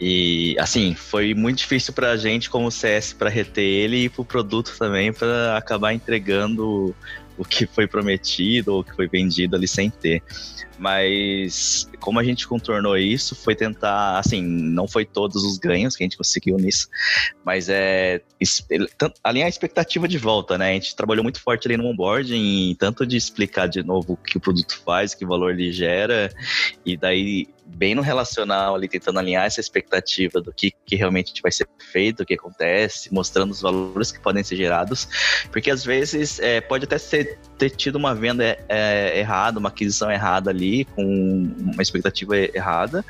E, assim, foi muito difícil para a gente, como CS, para reter ele e para o produto também, para acabar entregando o que foi prometido ou o que foi vendido ali sem ter. Mas como a gente contornou isso, foi tentar, assim, não foi todos os ganhos que a gente conseguiu nisso, mas é alinhar a expectativa de volta, né? A gente trabalhou muito forte ali no onboarding, tanto de explicar de novo o que o produto faz, que valor ele gera, e daí bem no relacional ali, tentando alinhar essa expectativa do que, que realmente vai ser feito, o que acontece, mostrando os valores que podem ser gerados, porque às vezes é, pode até ser, ter tido uma venda é, errada, uma aquisição errada ali, com uma expectativa errada,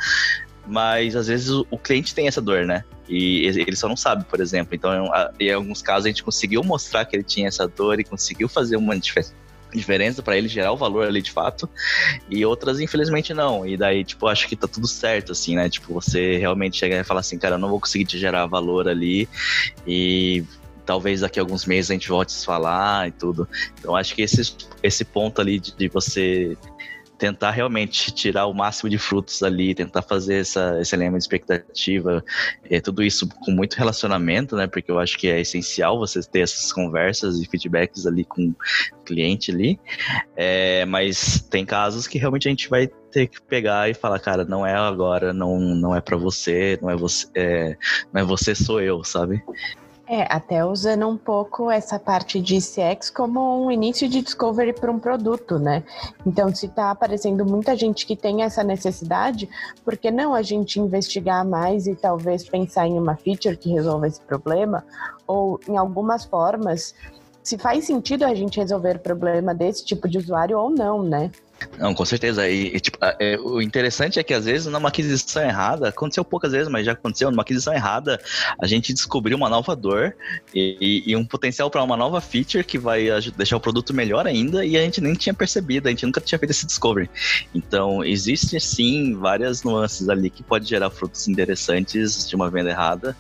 mas às vezes o, cliente tem essa dor, né? E ele só não sabe, por exemplo. Então, em alguns casos, a gente conseguiu mostrar que ele tinha essa dor e conseguiu fazer uma diferença diferença para ele gerar o valor ali de fato, e outras infelizmente não. E daí, tipo, acho que tá tudo certo, assim, né? Tipo, você realmente chegar e falar assim, cara, eu não vou conseguir te gerar valor ali, e talvez daqui a alguns meses a gente volte a se falar e tudo. Então acho que esse, esse ponto ali de, de você tentar realmente tirar o máximo de frutos ali, tentar fazer essa, esse elemento de expectativa, é, tudo isso com muito relacionamento, né? Porque eu acho que é essencial você ter essas conversas e feedbacks ali com o cliente ali. É, mas tem casos que realmente a gente vai ter que pegar e falar, cara, não é agora, não, não é para você, não é você, é, não é você, sou eu, sabe? É, até usando um pouco essa parte de CX como um início de discovery para um produto, né? Então, se está aparecendo muita gente que tem essa necessidade, por que não a gente investigar mais e talvez pensar em uma feature que resolva esse problema? Ou em algumas formas, se faz sentido a gente resolver o problema desse tipo de usuário ou não, né? Não, com certeza. E, e tipo, é, o interessante é que às vezes numa aquisição errada, aconteceu poucas vezes, mas já aconteceu, numa aquisição errada, a gente descobriu uma nova dor e, e um potencial para uma nova feature que vai deixar o produto melhor ainda e a gente nem tinha percebido, a gente nunca tinha feito esse discovery. Então, existe sim várias nuances ali que pode gerar frutos interessantes de uma venda errada.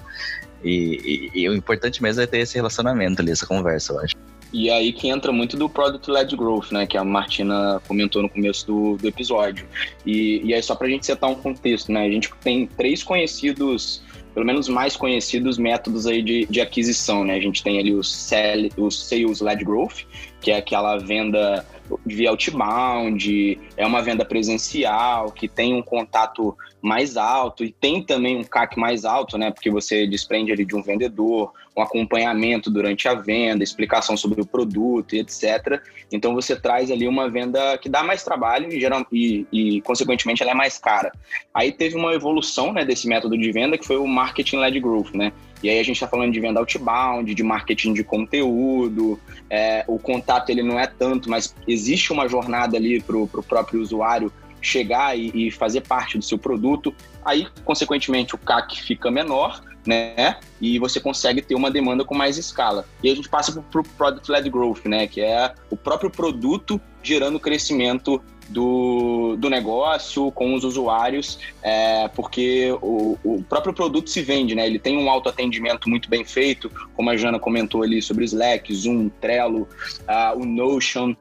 E, e, e o importante mesmo é ter esse relacionamento ali, essa conversa, eu acho. E aí que entra muito do Product Led Growth, né? Que a Martina comentou no começo do, do episódio. E, e aí, só para a gente setar um contexto, né? A gente tem três conhecidos, pelo menos mais conhecidos métodos aí de, de aquisição, né? A gente tem ali o, sell, o Sales Led Growth, que é aquela venda via outbound, é uma venda presencial, que tem um contato mais alto e tem também um CAC mais alto, né? Porque você desprende ali de um vendedor, um acompanhamento durante a venda, explicação sobre o produto e etc. Então você traz ali uma venda que dá mais trabalho e, geral, e, e consequentemente, ela é mais cara. Aí teve uma evolução né, desse método de venda que foi o Marketing Led Growth, né? E aí a gente está falando de venda outbound, de marketing de conteúdo, é, o contato ele não é tanto, mas existe uma jornada ali para o próprio usuário chegar e, e, fazer parte do seu produto. Aí, consequentemente, o CAC fica menor, né? E você consegue ter uma demanda com mais escala. E a gente passa para o Product-Led Growth, né? Que é o próprio produto gerando crescimento do, do negócio com os usuários, é, porque o, o, próprio produto se vende, né? Ele tem um autoatendimento muito bem feito, como a Jana comentou ali sobre Slack, Zoom, Trello, uh, o Notion.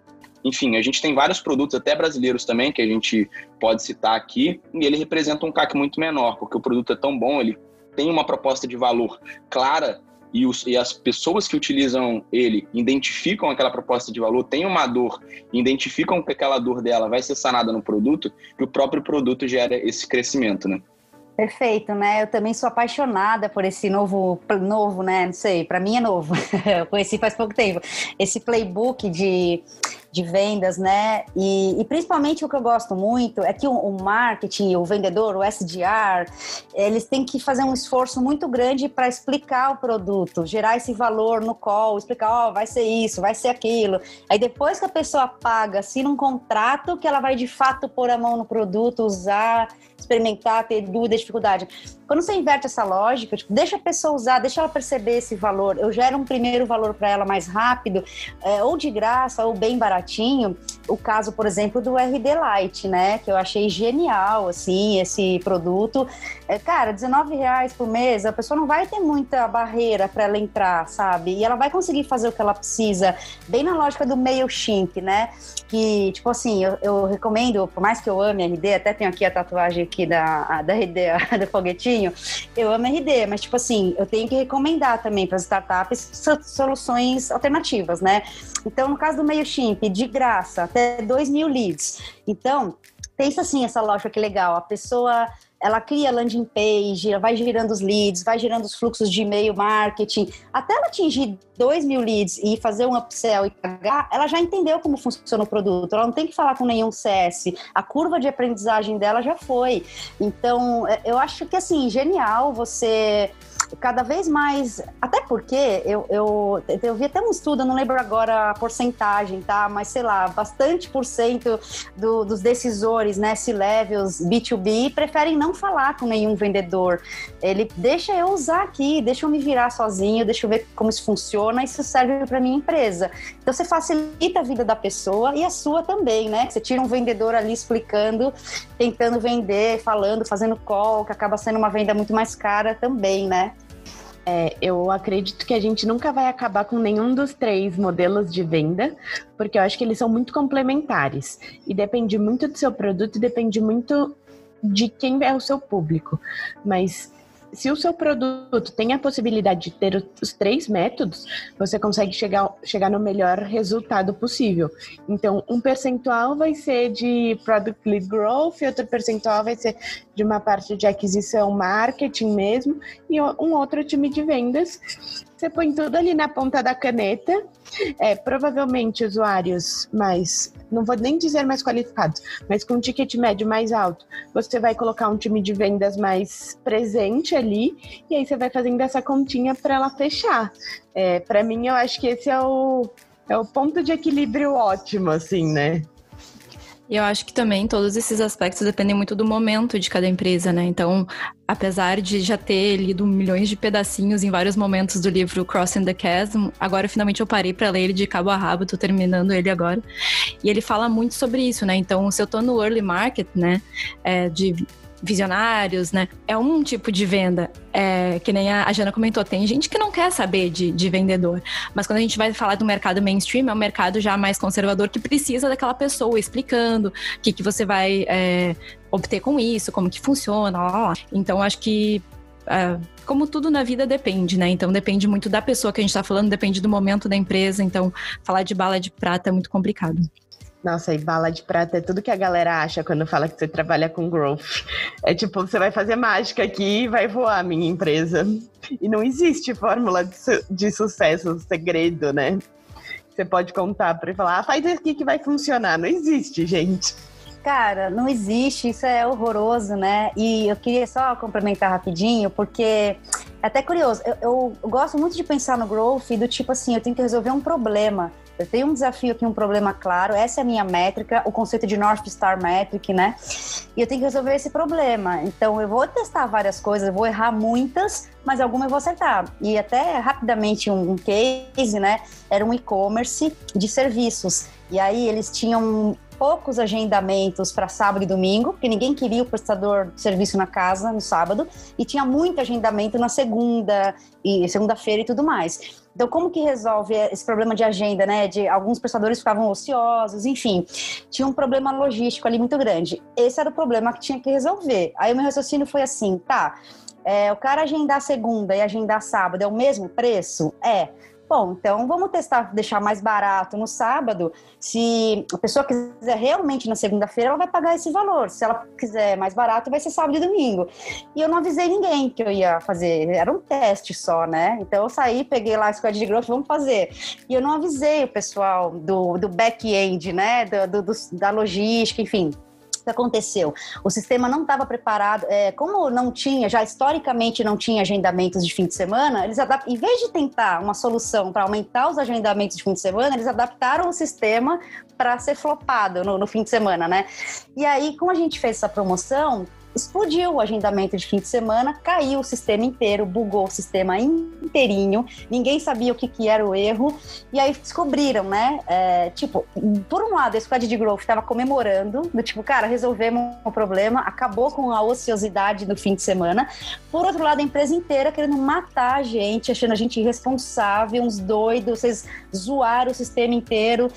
Enfim, a gente tem vários produtos, até brasileiros também, que a gente pode citar aqui, e ele representa um CAC muito menor, porque o produto é tão bom, ele tem uma proposta de valor clara e, os, e, as pessoas que utilizam ele identificam aquela proposta de valor, têm uma dor, identificam que aquela dor dela vai ser sanada no produto, que o próprio produto gera esse crescimento, né? Perfeito, né? Eu também sou apaixonada por esse novo, novo, né? Não sei, para mim é novo. Eu conheci faz pouco tempo. Esse playbook de de vendas, né? E, e, principalmente o que eu gosto muito é que o, o, marketing, o vendedor, o SDR, eles têm que fazer um esforço muito grande para explicar o produto, gerar esse valor no call, explicar, ó, oh, vai ser isso, vai ser aquilo. Aí depois que a pessoa paga, assina um contrato que ela vai de fato pôr a mão no produto, usar experimentar, ter dúvida, dificuldade. Quando você inverte essa lógica, tipo, deixa a pessoa usar, deixa ela perceber esse valor. Eu gero um primeiro valor para ela mais rápido, é, ou de graça, ou bem baratinho. O caso, por exemplo, do RD Lite, né? Que eu achei genial, assim, esse produto. É, cara, 19 reais por mês, a pessoa não vai ter muita barreira para ela entrar, sabe? E ela vai conseguir fazer o que ela precisa, bem na lógica do MailChimp, né? Que, tipo assim, eu, eu recomendo, por mais que eu ame RD, até tenho aqui a tatuagem aqui da, da RD, do foguetinho, eu amo RD, mas, tipo assim, eu tenho que recomendar também para as startups soluções alternativas, né? Então, no caso do MailChimp, de graça, até 2 mil leads. Então, pensa assim, essa lógica que legal, a pessoa ela cria landing page, vai girando os leads, vai girando os fluxos de e-mail marketing, até ela atingir 2 mil leads e fazer um upsell e pagar, ela já entendeu como funciona o produto, ela não tem que falar com nenhum CS, a curva de aprendizagem dela já foi. Então, é, eu acho que assim, genial você cada vez mais. Até porque eu, eu, eu vi até um estudo, não lembro agora a porcentagem, tá? Mas sei lá, bastante por cento do, dos decisores, né, C-levels, B2B, preferem não falar com nenhum vendedor. Ele deixa eu usar aqui, deixa eu me virar sozinho, deixa eu ver como isso funciona, isso serve para minha empresa. Então você facilita a vida da pessoa e a sua também, né? Você tira um vendedor ali explicando, tentando vender, falando, fazendo call, que acaba sendo uma venda muito mais cara também, né? É, eu acredito que a gente nunca vai acabar com nenhum dos três modelos de venda, porque eu acho que eles são muito complementares. E depende muito do seu produto depende muito de quem é o seu público. Mas se o seu produto tem a possibilidade de ter os três métodos, você consegue chegar, chegar no melhor resultado possível. Então, um percentual vai ser de Product Lead Growth, outro percentual vai ser de uma parte de aquisição, marketing mesmo, e um outro time de vendas você põe tudo ali na ponta da caneta. É, provavelmente usuários mais, não vou nem dizer mais qualificados, mas com um ticket médio mais alto. Você vai colocar um time de vendas mais presente ali e aí você vai fazendo essa continha para ela fechar. É, para mim, eu acho que esse é o, é o ponto de equilíbrio ótimo, assim, né? E eu acho que também todos esses aspectos dependem muito do momento de cada empresa, né? Então, apesar de já ter lido milhões de pedacinhos em vários momentos do livro Crossing the Chasm, agora finalmente eu parei para ler ele de cabo a rabo, tô terminando ele agora. E ele fala muito sobre isso, né? Então, se eu tô no early market, né, é, de visionários, né? É um tipo de venda. É, que nem a, Jana comentou, tem gente que não quer saber de, de vendedor. Mas quando a gente vai falar do mercado mainstream, é um mercado já mais conservador que precisa daquela pessoa explicando o que, que você vai é, obter com isso, como que funciona, lá, lá. Então, acho que é, como tudo na vida depende, né? Então depende muito da pessoa que a gente está falando, depende do momento da empresa. Então, falar de bala de prata é muito complicado. Nossa, e bala de prata é tudo que a galera acha quando fala que você trabalha com growth. É tipo, você vai fazer mágica aqui e vai voar minha empresa. E não existe fórmula de, su de sucesso, segredo, né? Você pode contar para falar, ah, faz aqui que vai funcionar. Não existe, gente. Cara, não existe, isso é horroroso, né? E eu queria só complementar rapidinho, porque é até curioso. Eu, eu, eu gosto muito de pensar no growth do tipo assim, eu tenho que resolver um problema. Eu tenho um desafio aqui, um problema claro, essa é a minha métrica, o conceito de North Star Metric, né? E eu tenho que resolver esse problema. Então, eu vou testar várias coisas, eu vou errar muitas, mas alguma eu vou acertar. E até rapidamente um, case, né? Era um e-commerce de serviços. E aí eles tinham poucos agendamentos para sábado e domingo, porque ninguém queria o prestador de serviço na casa no sábado, e tinha muito agendamento na segunda e segunda-feira e tudo mais. Então, como que resolve esse problema de agenda, né? De alguns prestadores ficavam ociosos, enfim, tinha um problema logístico ali muito grande. Esse era o problema que tinha que resolver. Aí o meu raciocínio foi assim, tá? É, o cara agendar segunda e agendar sábado é o mesmo preço? É. Bom, então vamos testar, deixar mais barato no sábado. Se a pessoa quiser realmente na segunda-feira, ela vai pagar esse valor. Se ela quiser mais barato, vai ser sábado e domingo. E eu não avisei ninguém que eu ia fazer. Era um teste só, né? Então eu saí, peguei lá a squad de growth, vamos fazer. E eu não avisei o pessoal do, do back-end, né? Do, do, da logística, enfim que aconteceu? O sistema não estava preparado, é, como não tinha, já historicamente não tinha agendamentos de fim de semana, eles em vez de tentar uma solução para aumentar os agendamentos de fim de semana, eles adaptaram o sistema para ser flopado no, no, fim de semana, né? E aí, como a gente fez essa promoção, explodiu o agendamento de fim de semana, caiu o sistema inteiro, bugou o sistema inteirinho, ninguém sabia o que, que era o erro, e aí descobriram, né? É, tipo, por um lado, a squad de growth estava comemorando, do tipo, cara, resolvemos o problema, acabou com a ociosidade do fim de semana. Por outro lado, a empresa inteira querendo matar a gente, achando a gente irresponsável, uns doidos, vocês zoaram o sistema inteiro.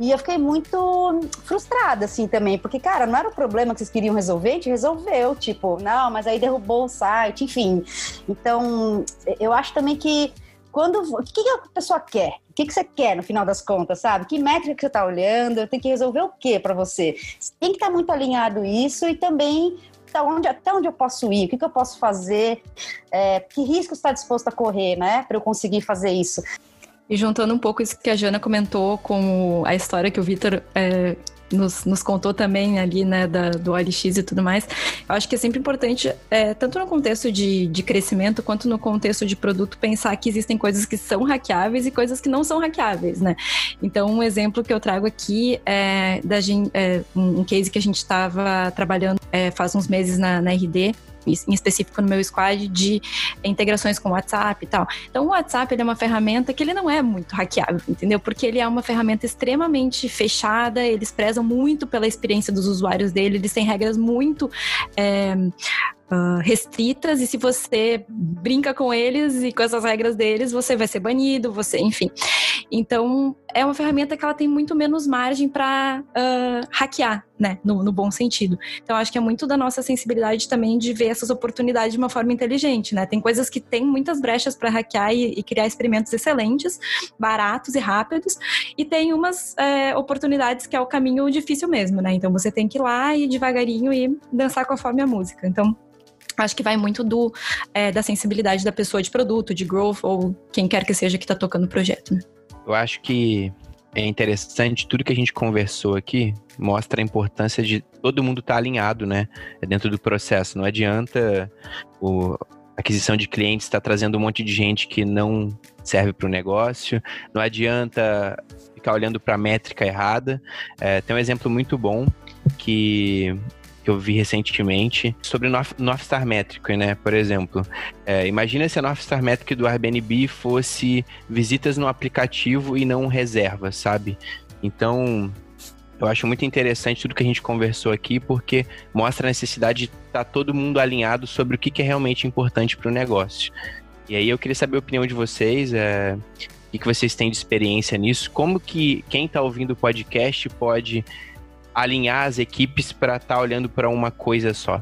E eu fiquei muito frustrada, assim, também, porque, cara, não era o problema que vocês queriam resolver, a gente resolveu, tipo, não, mas aí derrubou o site, enfim. Então, eu acho também que quando. O que, que a pessoa quer? O que, que você quer no final das contas, sabe? Que métrica que você está olhando? Tem que resolver o que para você? Tem que estar tá muito alinhado isso e também até onde, até onde eu posso ir, o que, que eu posso fazer, é, que risco está disposto a correr, né, para eu conseguir fazer isso. E juntando um pouco isso que a Jana comentou com a história que o Vitor é, nos, nos, contou também ali, né, da, do OLX e tudo mais, eu acho que é sempre importante, é, tanto no contexto de, de crescimento quanto no contexto de produto, pensar que existem coisas que são hackeáveis e coisas que não são hackeáveis, né? Então, um exemplo que eu trago aqui é, da, é um case que a gente estava trabalhando é, faz uns meses na, na RD, em específico no meu squad, de integrações com WhatsApp e tal. Então, o WhatsApp é uma ferramenta que ele não é muito hackeável, entendeu? Porque ele é uma ferramenta extremamente fechada, eles prezam muito pela experiência dos usuários dele, eles têm regras muito é, uh, restritas e se você brinca com eles e com essas regras deles, você vai ser banido, você, enfim. Então, é uma ferramenta que ela tem muito menos margem para uh, hackear, né, no, no, bom sentido. Então, acho que é muito da nossa sensibilidade também de ver essas oportunidades de uma forma inteligente, né? Tem coisas que tem muitas brechas para hackear e, e, criar experimentos excelentes, baratos e rápidos, e tem umas é, oportunidades que é o caminho difícil mesmo, né? Então, você tem que ir lá e devagarinho e dançar conforme a música. Então, Acho que vai muito do é, da sensibilidade da pessoa de produto, de growth, ou quem quer que seja que está tocando o projeto. Né? Eu acho que é interessante, tudo que a gente conversou aqui mostra a importância de todo mundo estar tá alinhado, né? Dentro do processo. Não adianta o, aquisição de clientes estar tá trazendo um monte de gente que não serve para o negócio, não adianta ficar olhando para a métrica errada. É, tem um exemplo muito bom que que eu vi recentemente sobre North, North Star Metric, né? Por exemplo, é, imagina se a North Star Metric do Airbnb fosse visitas no aplicativo e não reservas, sabe? Então, eu acho muito interessante tudo que a gente conversou aqui, porque mostra a necessidade de estar tá todo mundo alinhado sobre o que, que é realmente importante para o negócio. E aí eu queria saber a opinião de vocês, é, o que vocês têm de experiência nisso, como que quem está ouvindo o podcast pode alinhar as equipes para estar tá olhando para uma coisa só?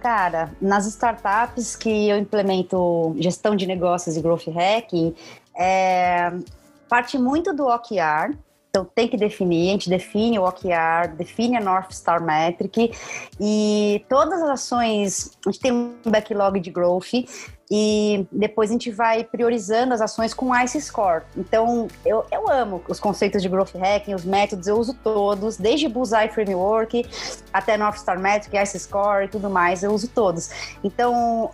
Cara, nas startups que eu implemento gestão de negócios e growth hacking, é, parte muito do OKR, então tem que definir, a gente define o OKR, define a North Star Metric e todas as ações, a gente tem um backlog de growth e depois a gente vai priorizando as ações com ICE Score. Então, eu, eu amo os conceitos de Growth Hacking, os métodos, eu uso todos, desde Bullseye Framework até North Star Metric, ICE Score e tudo mais, eu uso todos. Então,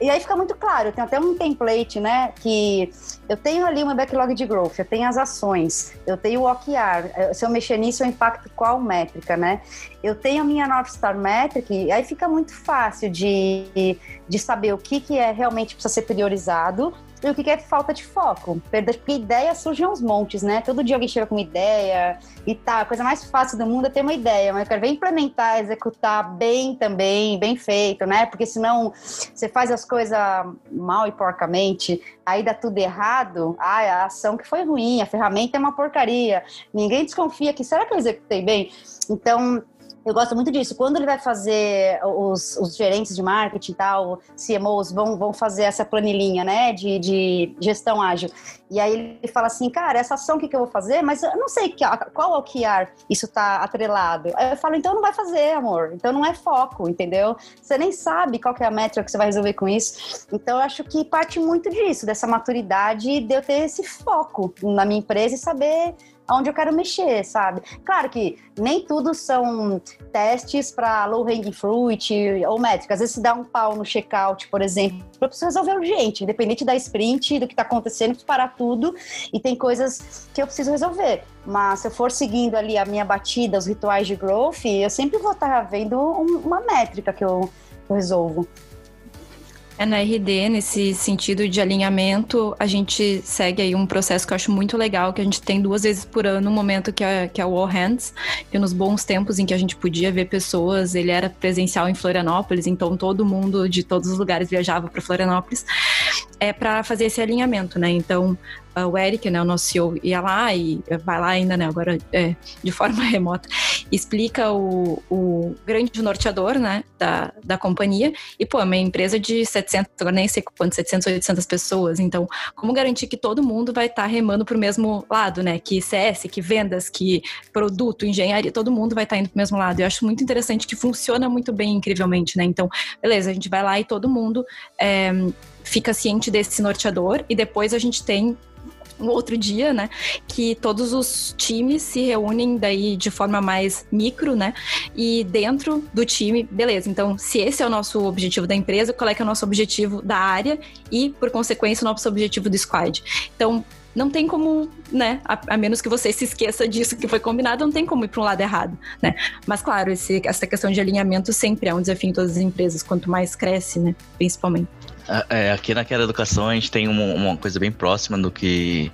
e aí fica muito claro, eu tenho até um template, né, que eu tenho ali uma backlog de growth, eu tenho as ações, eu tenho o OKR, eh, se eu mexer nisso eu impacto qual métrica, né? Eu tenho a minha North Star Metric, aí fica muito fácil de, de saber o que, que é realmente precisa ser priorizado e o que é falta de foco. Perda, porque ideias surgem aos montes, né? Todo dia alguém chega com uma ideia e tá. A coisa mais fácil do mundo é ter uma ideia, mas eu quero ver implementar, executar bem também, bem feito, né? Porque senão você faz as coisas mal e porcamente, aí dá tudo errado. Ah, a ação que foi ruim, a ferramenta é uma porcaria. Ninguém desconfia que será que eu executei bem? Então, eu gosto muito disso. Quando ele vai fazer, os, os gerentes de marketing e tal, CMOs, vão, vão fazer essa planilhinha, né, de, de gestão ágil. E aí ele fala assim, cara, essa ação, que, que eu vou fazer? Mas eu não sei que, qual OKR isso está atrelado. Aí eu falo, então não vai fazer, amor. Então não é foco, entendeu? Você nem sabe qual é a métrica que você vai resolver com isso. Então eu acho que parte muito disso, dessa maturidade de eu ter esse foco na minha empresa e saber aonde eu quero mexer, sabe? Claro que nem tudo são testes para low hanging fruit ou métricas. Às vezes se dá um pau no checkout, por exemplo, eu preciso resolver urgente, independente da sprint, do que está acontecendo, preciso parar tudo e tem coisas que eu preciso resolver. Mas se eu for seguindo ali a minha batida, os rituais de growth, eu sempre vou estar tá vendo uma métrica que eu, eu resolvo. É na RD, nesse sentido de alinhamento, a gente segue aí um processo que eu acho muito legal, que a gente tem duas vezes por ano um momento que é, que é o All Hands, que nos bons tempos em que a gente podia ver pessoas, ele era presencial em Florianópolis, então todo mundo de todos os lugares viajava para Florianópolis, é para fazer esse alinhamento, né? Então, o Eric, né, o nosso CEO, ia lá e vai lá ainda, né, agora é, de forma remota, explica o, o grande norteador, né, da, da companhia, e, pô, é uma empresa de 700, agora nem sei quanto, 700, 800 pessoas, então, como garantir que todo mundo vai estar tá remando para o mesmo lado, né, que CS, que vendas, que produto, engenharia, todo mundo vai estar tá indo para o mesmo lado, eu acho muito interessante que funciona muito bem, incrivelmente, né, então, beleza, a gente vai lá e todo mundo é, fica ciente desse norteador, e depois a gente tem um outro dia, né? Que todos os times se reúnem daí de forma mais micro, né? E dentro do time, beleza. Então, se esse é o nosso objetivo da empresa, qual é que é o nosso objetivo da área e, por consequência, o nosso objetivo do squad. Então, não tem como, né? A, a, menos que você se esqueça disso que foi combinado, não tem como ir para um lado errado, né? Mas claro, esse, essa questão de alinhamento sempre é um desafio em todas as empresas, quanto mais cresce, né? Principalmente. É, aqui na Educação a gente tem uma, uma, coisa bem próxima do que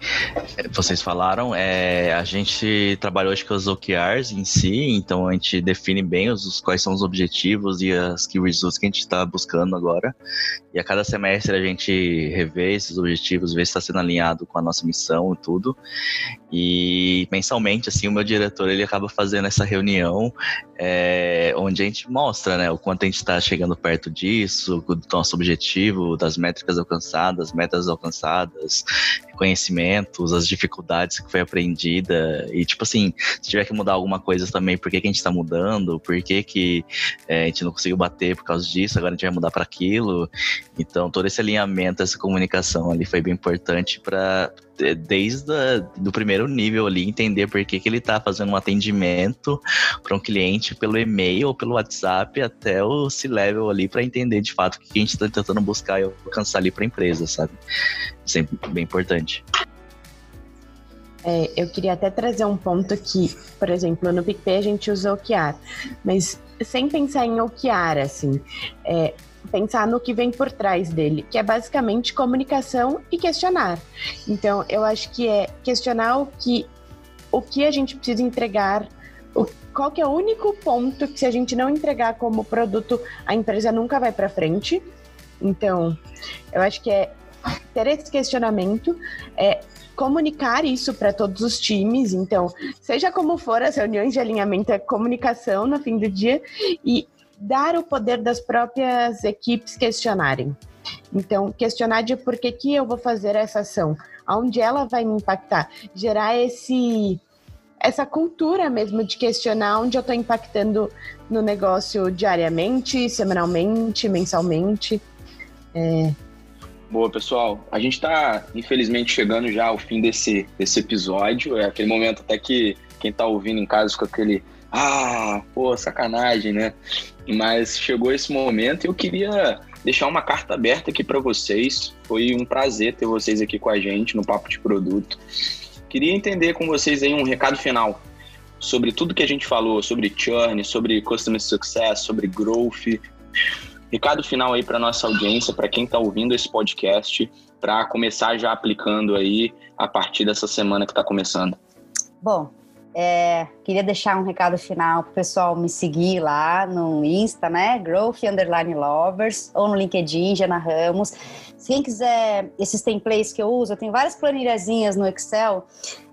vocês falaram. É, a gente trabalha hoje com os OKRs em si, então a gente define bem os, os quais são os objetivos e as key results que a gente está buscando agora. E a cada semestre a gente revê esses objetivos, vê se está sendo alinhado com a nossa missão e tudo. E mensalmente, assim, o meu diretor ele acaba fazendo essa reunião é, onde a gente mostra né, o quanto a gente está chegando perto disso, do nosso objetivo, das métricas alcançadas, metas alcançadas, conhecimentos, as dificuldades que foi aprendida. E, tipo assim, se tiver que mudar alguma coisa também, por que, que a gente está mudando? Por que, que é, a gente não conseguiu bater por causa disso? Agora a gente vai mudar para aquilo. Então, todo esse alinhamento, essa comunicação ali foi bem importante para desde o primeiro nível ali, entender por que, que ele está fazendo um atendimento para um cliente pelo e-mail ou pelo WhatsApp até o C-level ali para entender de fato o que a gente está tentando buscar e alcançar ali para a empresa, sabe? Sempre bem importante. É, eu queria até trazer um ponto que, por exemplo, no PicPay a gente usa OKR, mas sem pensar em OKR, assim, é, pensar no que vem por trás dele, que é basicamente comunicação e questionar. Então, eu acho que é questionar o que, o que a gente precisa entregar, o, qual que é o único ponto que se a gente não entregar como produto, a empresa nunca vai para frente. Então, eu acho que é ter esse questionamento, é comunicar isso para todos os times. Então, seja como for as reuniões de alinhamento, é comunicação no fim do dia e dar o poder das próprias equipes questionarem. Então, questionar de por que, que eu vou fazer essa ação, aonde ela vai me impactar, gerar esse essa cultura mesmo de questionar onde eu estou impactando no negócio diariamente, semanalmente, mensalmente. É... Boa, pessoal. A gente está, infelizmente, chegando já ao fim desse, desse episódio. É aquele momento até que quem está ouvindo em casa com aquele ah, pô, sacanagem, né? Mas chegou esse momento e eu queria deixar uma carta aberta aqui para vocês. Foi um prazer ter vocês aqui com a gente no Papo de Produto. Queria entender com vocês aí um recado final sobre tudo que a gente falou, sobre churn, sobre customer success, sobre growth. Recado final aí para nossa audiência, para quem está ouvindo esse podcast, para começar já aplicando aí a partir dessa semana que está começando. Bom, é, queria deixar um recado final pro pessoal me seguir lá no Insta, né? Growth Underline Lovers, ou no LinkedIn, Jana Ramos. Se quem quiser esses templates que eu uso, eu tenho várias planilhazinhas no Excel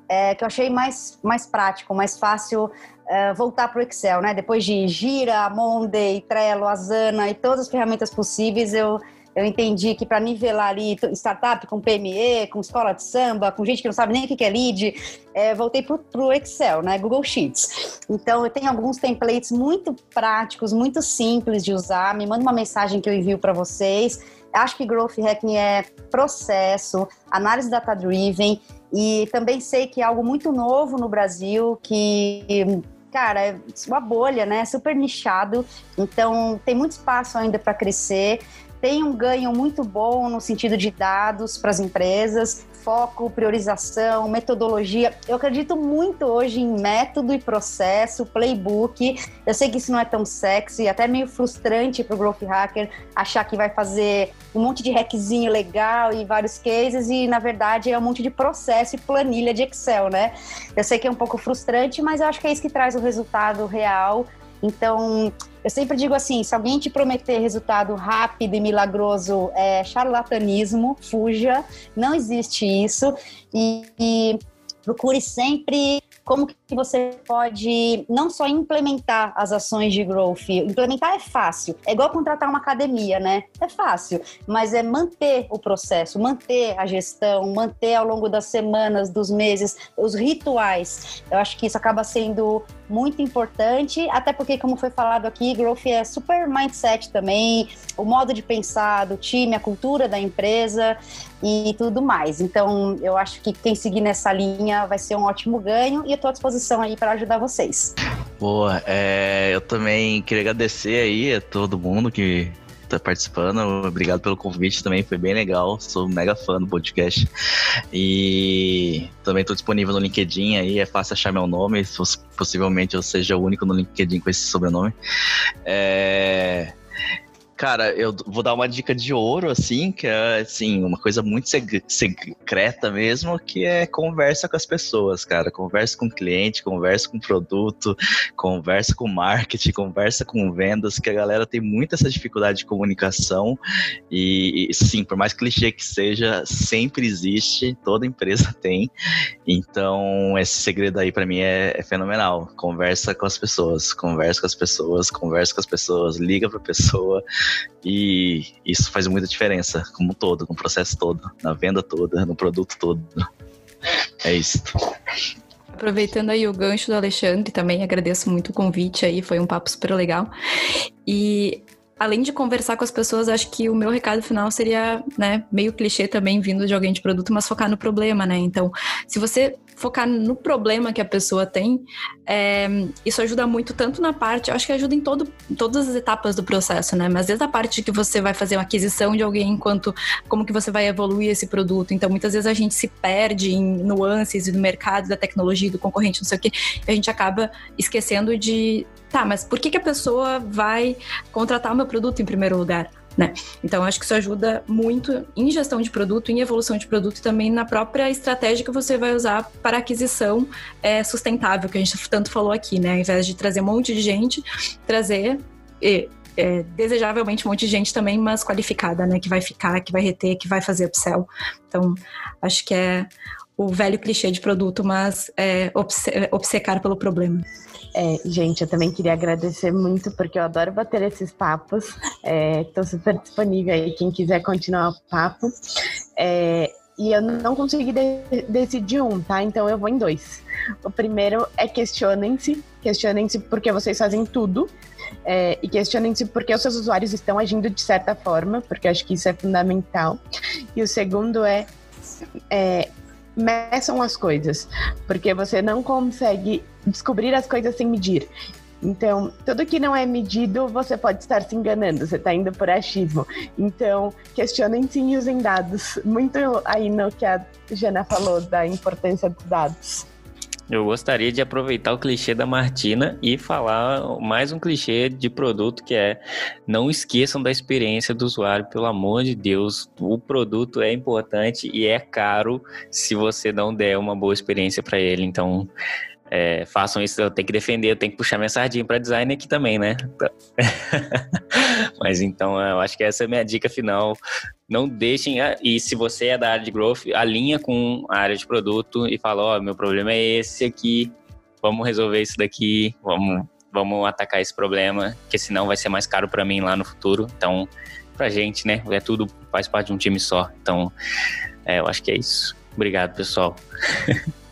é, que eu achei mais, mais prático, mais fácil é, voltar para o Excel, né? Depois de Gira, Monday, Trello, Asana e todas as ferramentas possíveis, eu eu entendi que para nivelar ali startup com PME, com escola de samba, com gente que não sabe nem o que é lead, é, voltei para o Excel, né? Google Sheets. Então, eu tenho alguns templates muito práticos, muito simples de usar. Me manda uma mensagem que eu envio para vocês. Acho que Growth Hacking é processo, análise data-driven E também sei que é algo muito novo no Brasil, que cara, é uma bolha, né? Super nichado. Então, tem muito espaço ainda para crescer. Tem um ganho muito bom no sentido de dados para as empresas foco, priorização, metodologia. Eu acredito muito hoje em método e processo, playbook. Eu sei que isso não é tão sexy, até meio frustrante para o growth hacker achar que vai fazer um monte de hackzinho legal e vários cases e na verdade é um monte de processo e planilha de Excel, né? Eu sei que é um pouco frustrante, mas eu acho que é isso que traz o resultado real. Então, eu sempre digo assim: se alguém te prometer resultado rápido e milagroso, é charlatanismo, fuja, não existe isso. E, e procure sempre como que você pode não só implementar as ações de growth. Implementar é fácil, é igual contratar uma academia, né? É fácil, mas é manter o processo, manter a gestão, manter ao longo das semanas, dos meses, os rituais. Eu acho que isso acaba sendo muito importante, até porque, como foi falado aqui, growth é super mindset também, o modo de pensar do time, a cultura da empresa e tudo mais. Então, eu acho que quem seguir nessa linha vai ser um ótimo ganho e eu estou à disposição aí para ajudar vocês. Boa, é, eu também queria agradecer aí a todo mundo que tá participando. Obrigado pelo convite também, foi bem legal. Sou mega fã do podcast. E também estou disponível no LinkedIn aí, é fácil achar meu nome. Possivelmente eu seja o único no LinkedIn com esse sobrenome. É Cara, eu vou dar uma dica de ouro, assim, que é, assim, uma coisa muito secreta mesmo, que é conversa com as pessoas, cara. Conversa com o cliente, conversa com o produto, conversa com marketing, conversa com vendas, que a galera tem muita essa dificuldade de comunicação e, sim, por mais clichê que seja, sempre existe, toda empresa tem. Então, esse segredo aí para mim é, é fenomenal. Conversa com as pessoas, conversa com as pessoas, conversa com as pessoas, liga pra pessoa, e isso faz muita diferença, como um todo, no processo todo, na venda toda, no produto todo. É isso. Aproveitando aí o gancho do Alexandre, também agradeço muito o convite aí, foi um papo super legal. E além de conversar com as pessoas, acho que o meu recado final seria, né, meio clichê também vindo de alguém de produto, mas focar no problema, né? Então, se você focar no problema que a pessoa tem, é, isso ajuda muito tanto na parte, acho que ajuda em todo, todas as etapas do processo, né? Mas desde a parte que você vai fazer uma aquisição de alguém, enquanto como que você vai evoluir esse produto. Então, muitas vezes a gente se perde em nuances do mercado, da tecnologia, do concorrente, não sei o quê, e a gente acaba esquecendo de, tá, mas por que, que a pessoa vai contratar o meu produto em primeiro lugar? Né? Então, acho que isso ajuda muito em gestão de produto, em evolução de produto e também na própria estratégia que você vai usar para aquisição é, sustentável, que a gente tanto falou aqui, né? Ao invés de trazer um monte de gente, trazer e, é, desejavelmente um monte de gente também, mas qualificada, né? Que vai ficar, que vai reter, que vai fazer upsell. Então, acho que é o velho clichê de produto, mas é obcecar pelo problema. É, gente, eu também queria agradecer muito, porque eu adoro bater esses papos. Estou é, super disponível aí, quem quiser continuar o papo. É, e eu não consegui de decidir um, tá? Então eu vou em dois. O primeiro é questionem-se. Questionem-se porque vocês fazem tudo. É, e questionem-se porque os seus usuários estão agindo de certa forma, porque acho que isso é fundamental. E o segundo é, é meçam as coisas, porque você não consegue descobrir as coisas sem medir. Então, tudo que não é medido, você pode estar se enganando, você está indo por achismo. Então, questionem sim e usem dados. Muito aí no que a Jana falou da importância dos dados. Eu gostaria de aproveitar o clichê da Martina e falar mais um clichê de produto que é não esqueçam da experiência do usuário, pelo amor de Deus. O produto é importante e é caro se você não der uma boa experiência para ele. Então, é, façam isso, eu tenho que defender, eu tenho que puxar minha sardinha para design aqui também, né? Mas então, eu acho que essa é a minha dica final. Não deixem, e se você é da área de growth, alinha com a área de produto e fala, ó, oh, meu problema é esse aqui, vamos resolver isso daqui, vamos, vamos atacar esse problema, que senão vai ser mais caro para mim lá no futuro. Então, pra gente, né? É tudo, faz parte de um time só. Então, é, eu acho que é isso. Obrigado, pessoal.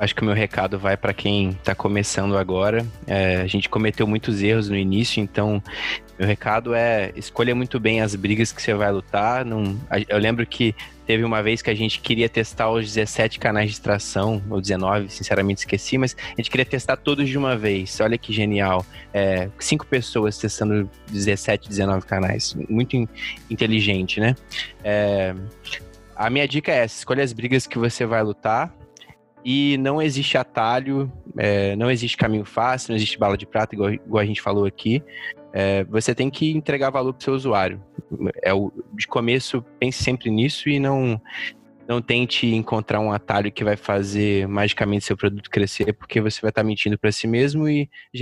acho que o meu recado vai para quem está começando agora. É, a gente cometeu muitos erros no início, então meu recado é escolha muito bem as brigas que você vai lutar. Não, eu lembro que teve uma vez que a gente queria testar os 17 canais de extração, ou 19, sinceramente esqueci, mas a gente queria testar todos de uma vez. Olha que genial. É, cinco pessoas testando 17, 19 canais. Muito in, inteligente, né? É, a minha dica é essa: escolha as brigas que você vai lutar. E não existe atalho, é, não existe caminho fácil, não existe bala de prata, igual, igual a gente falou aqui. É, você tem que entregar valor para o seu usuário. É o, de começo, pense sempre nisso e não, não tente encontrar um atalho que vai fazer magicamente seu produto crescer, porque você vai estar mentindo para si mesmo e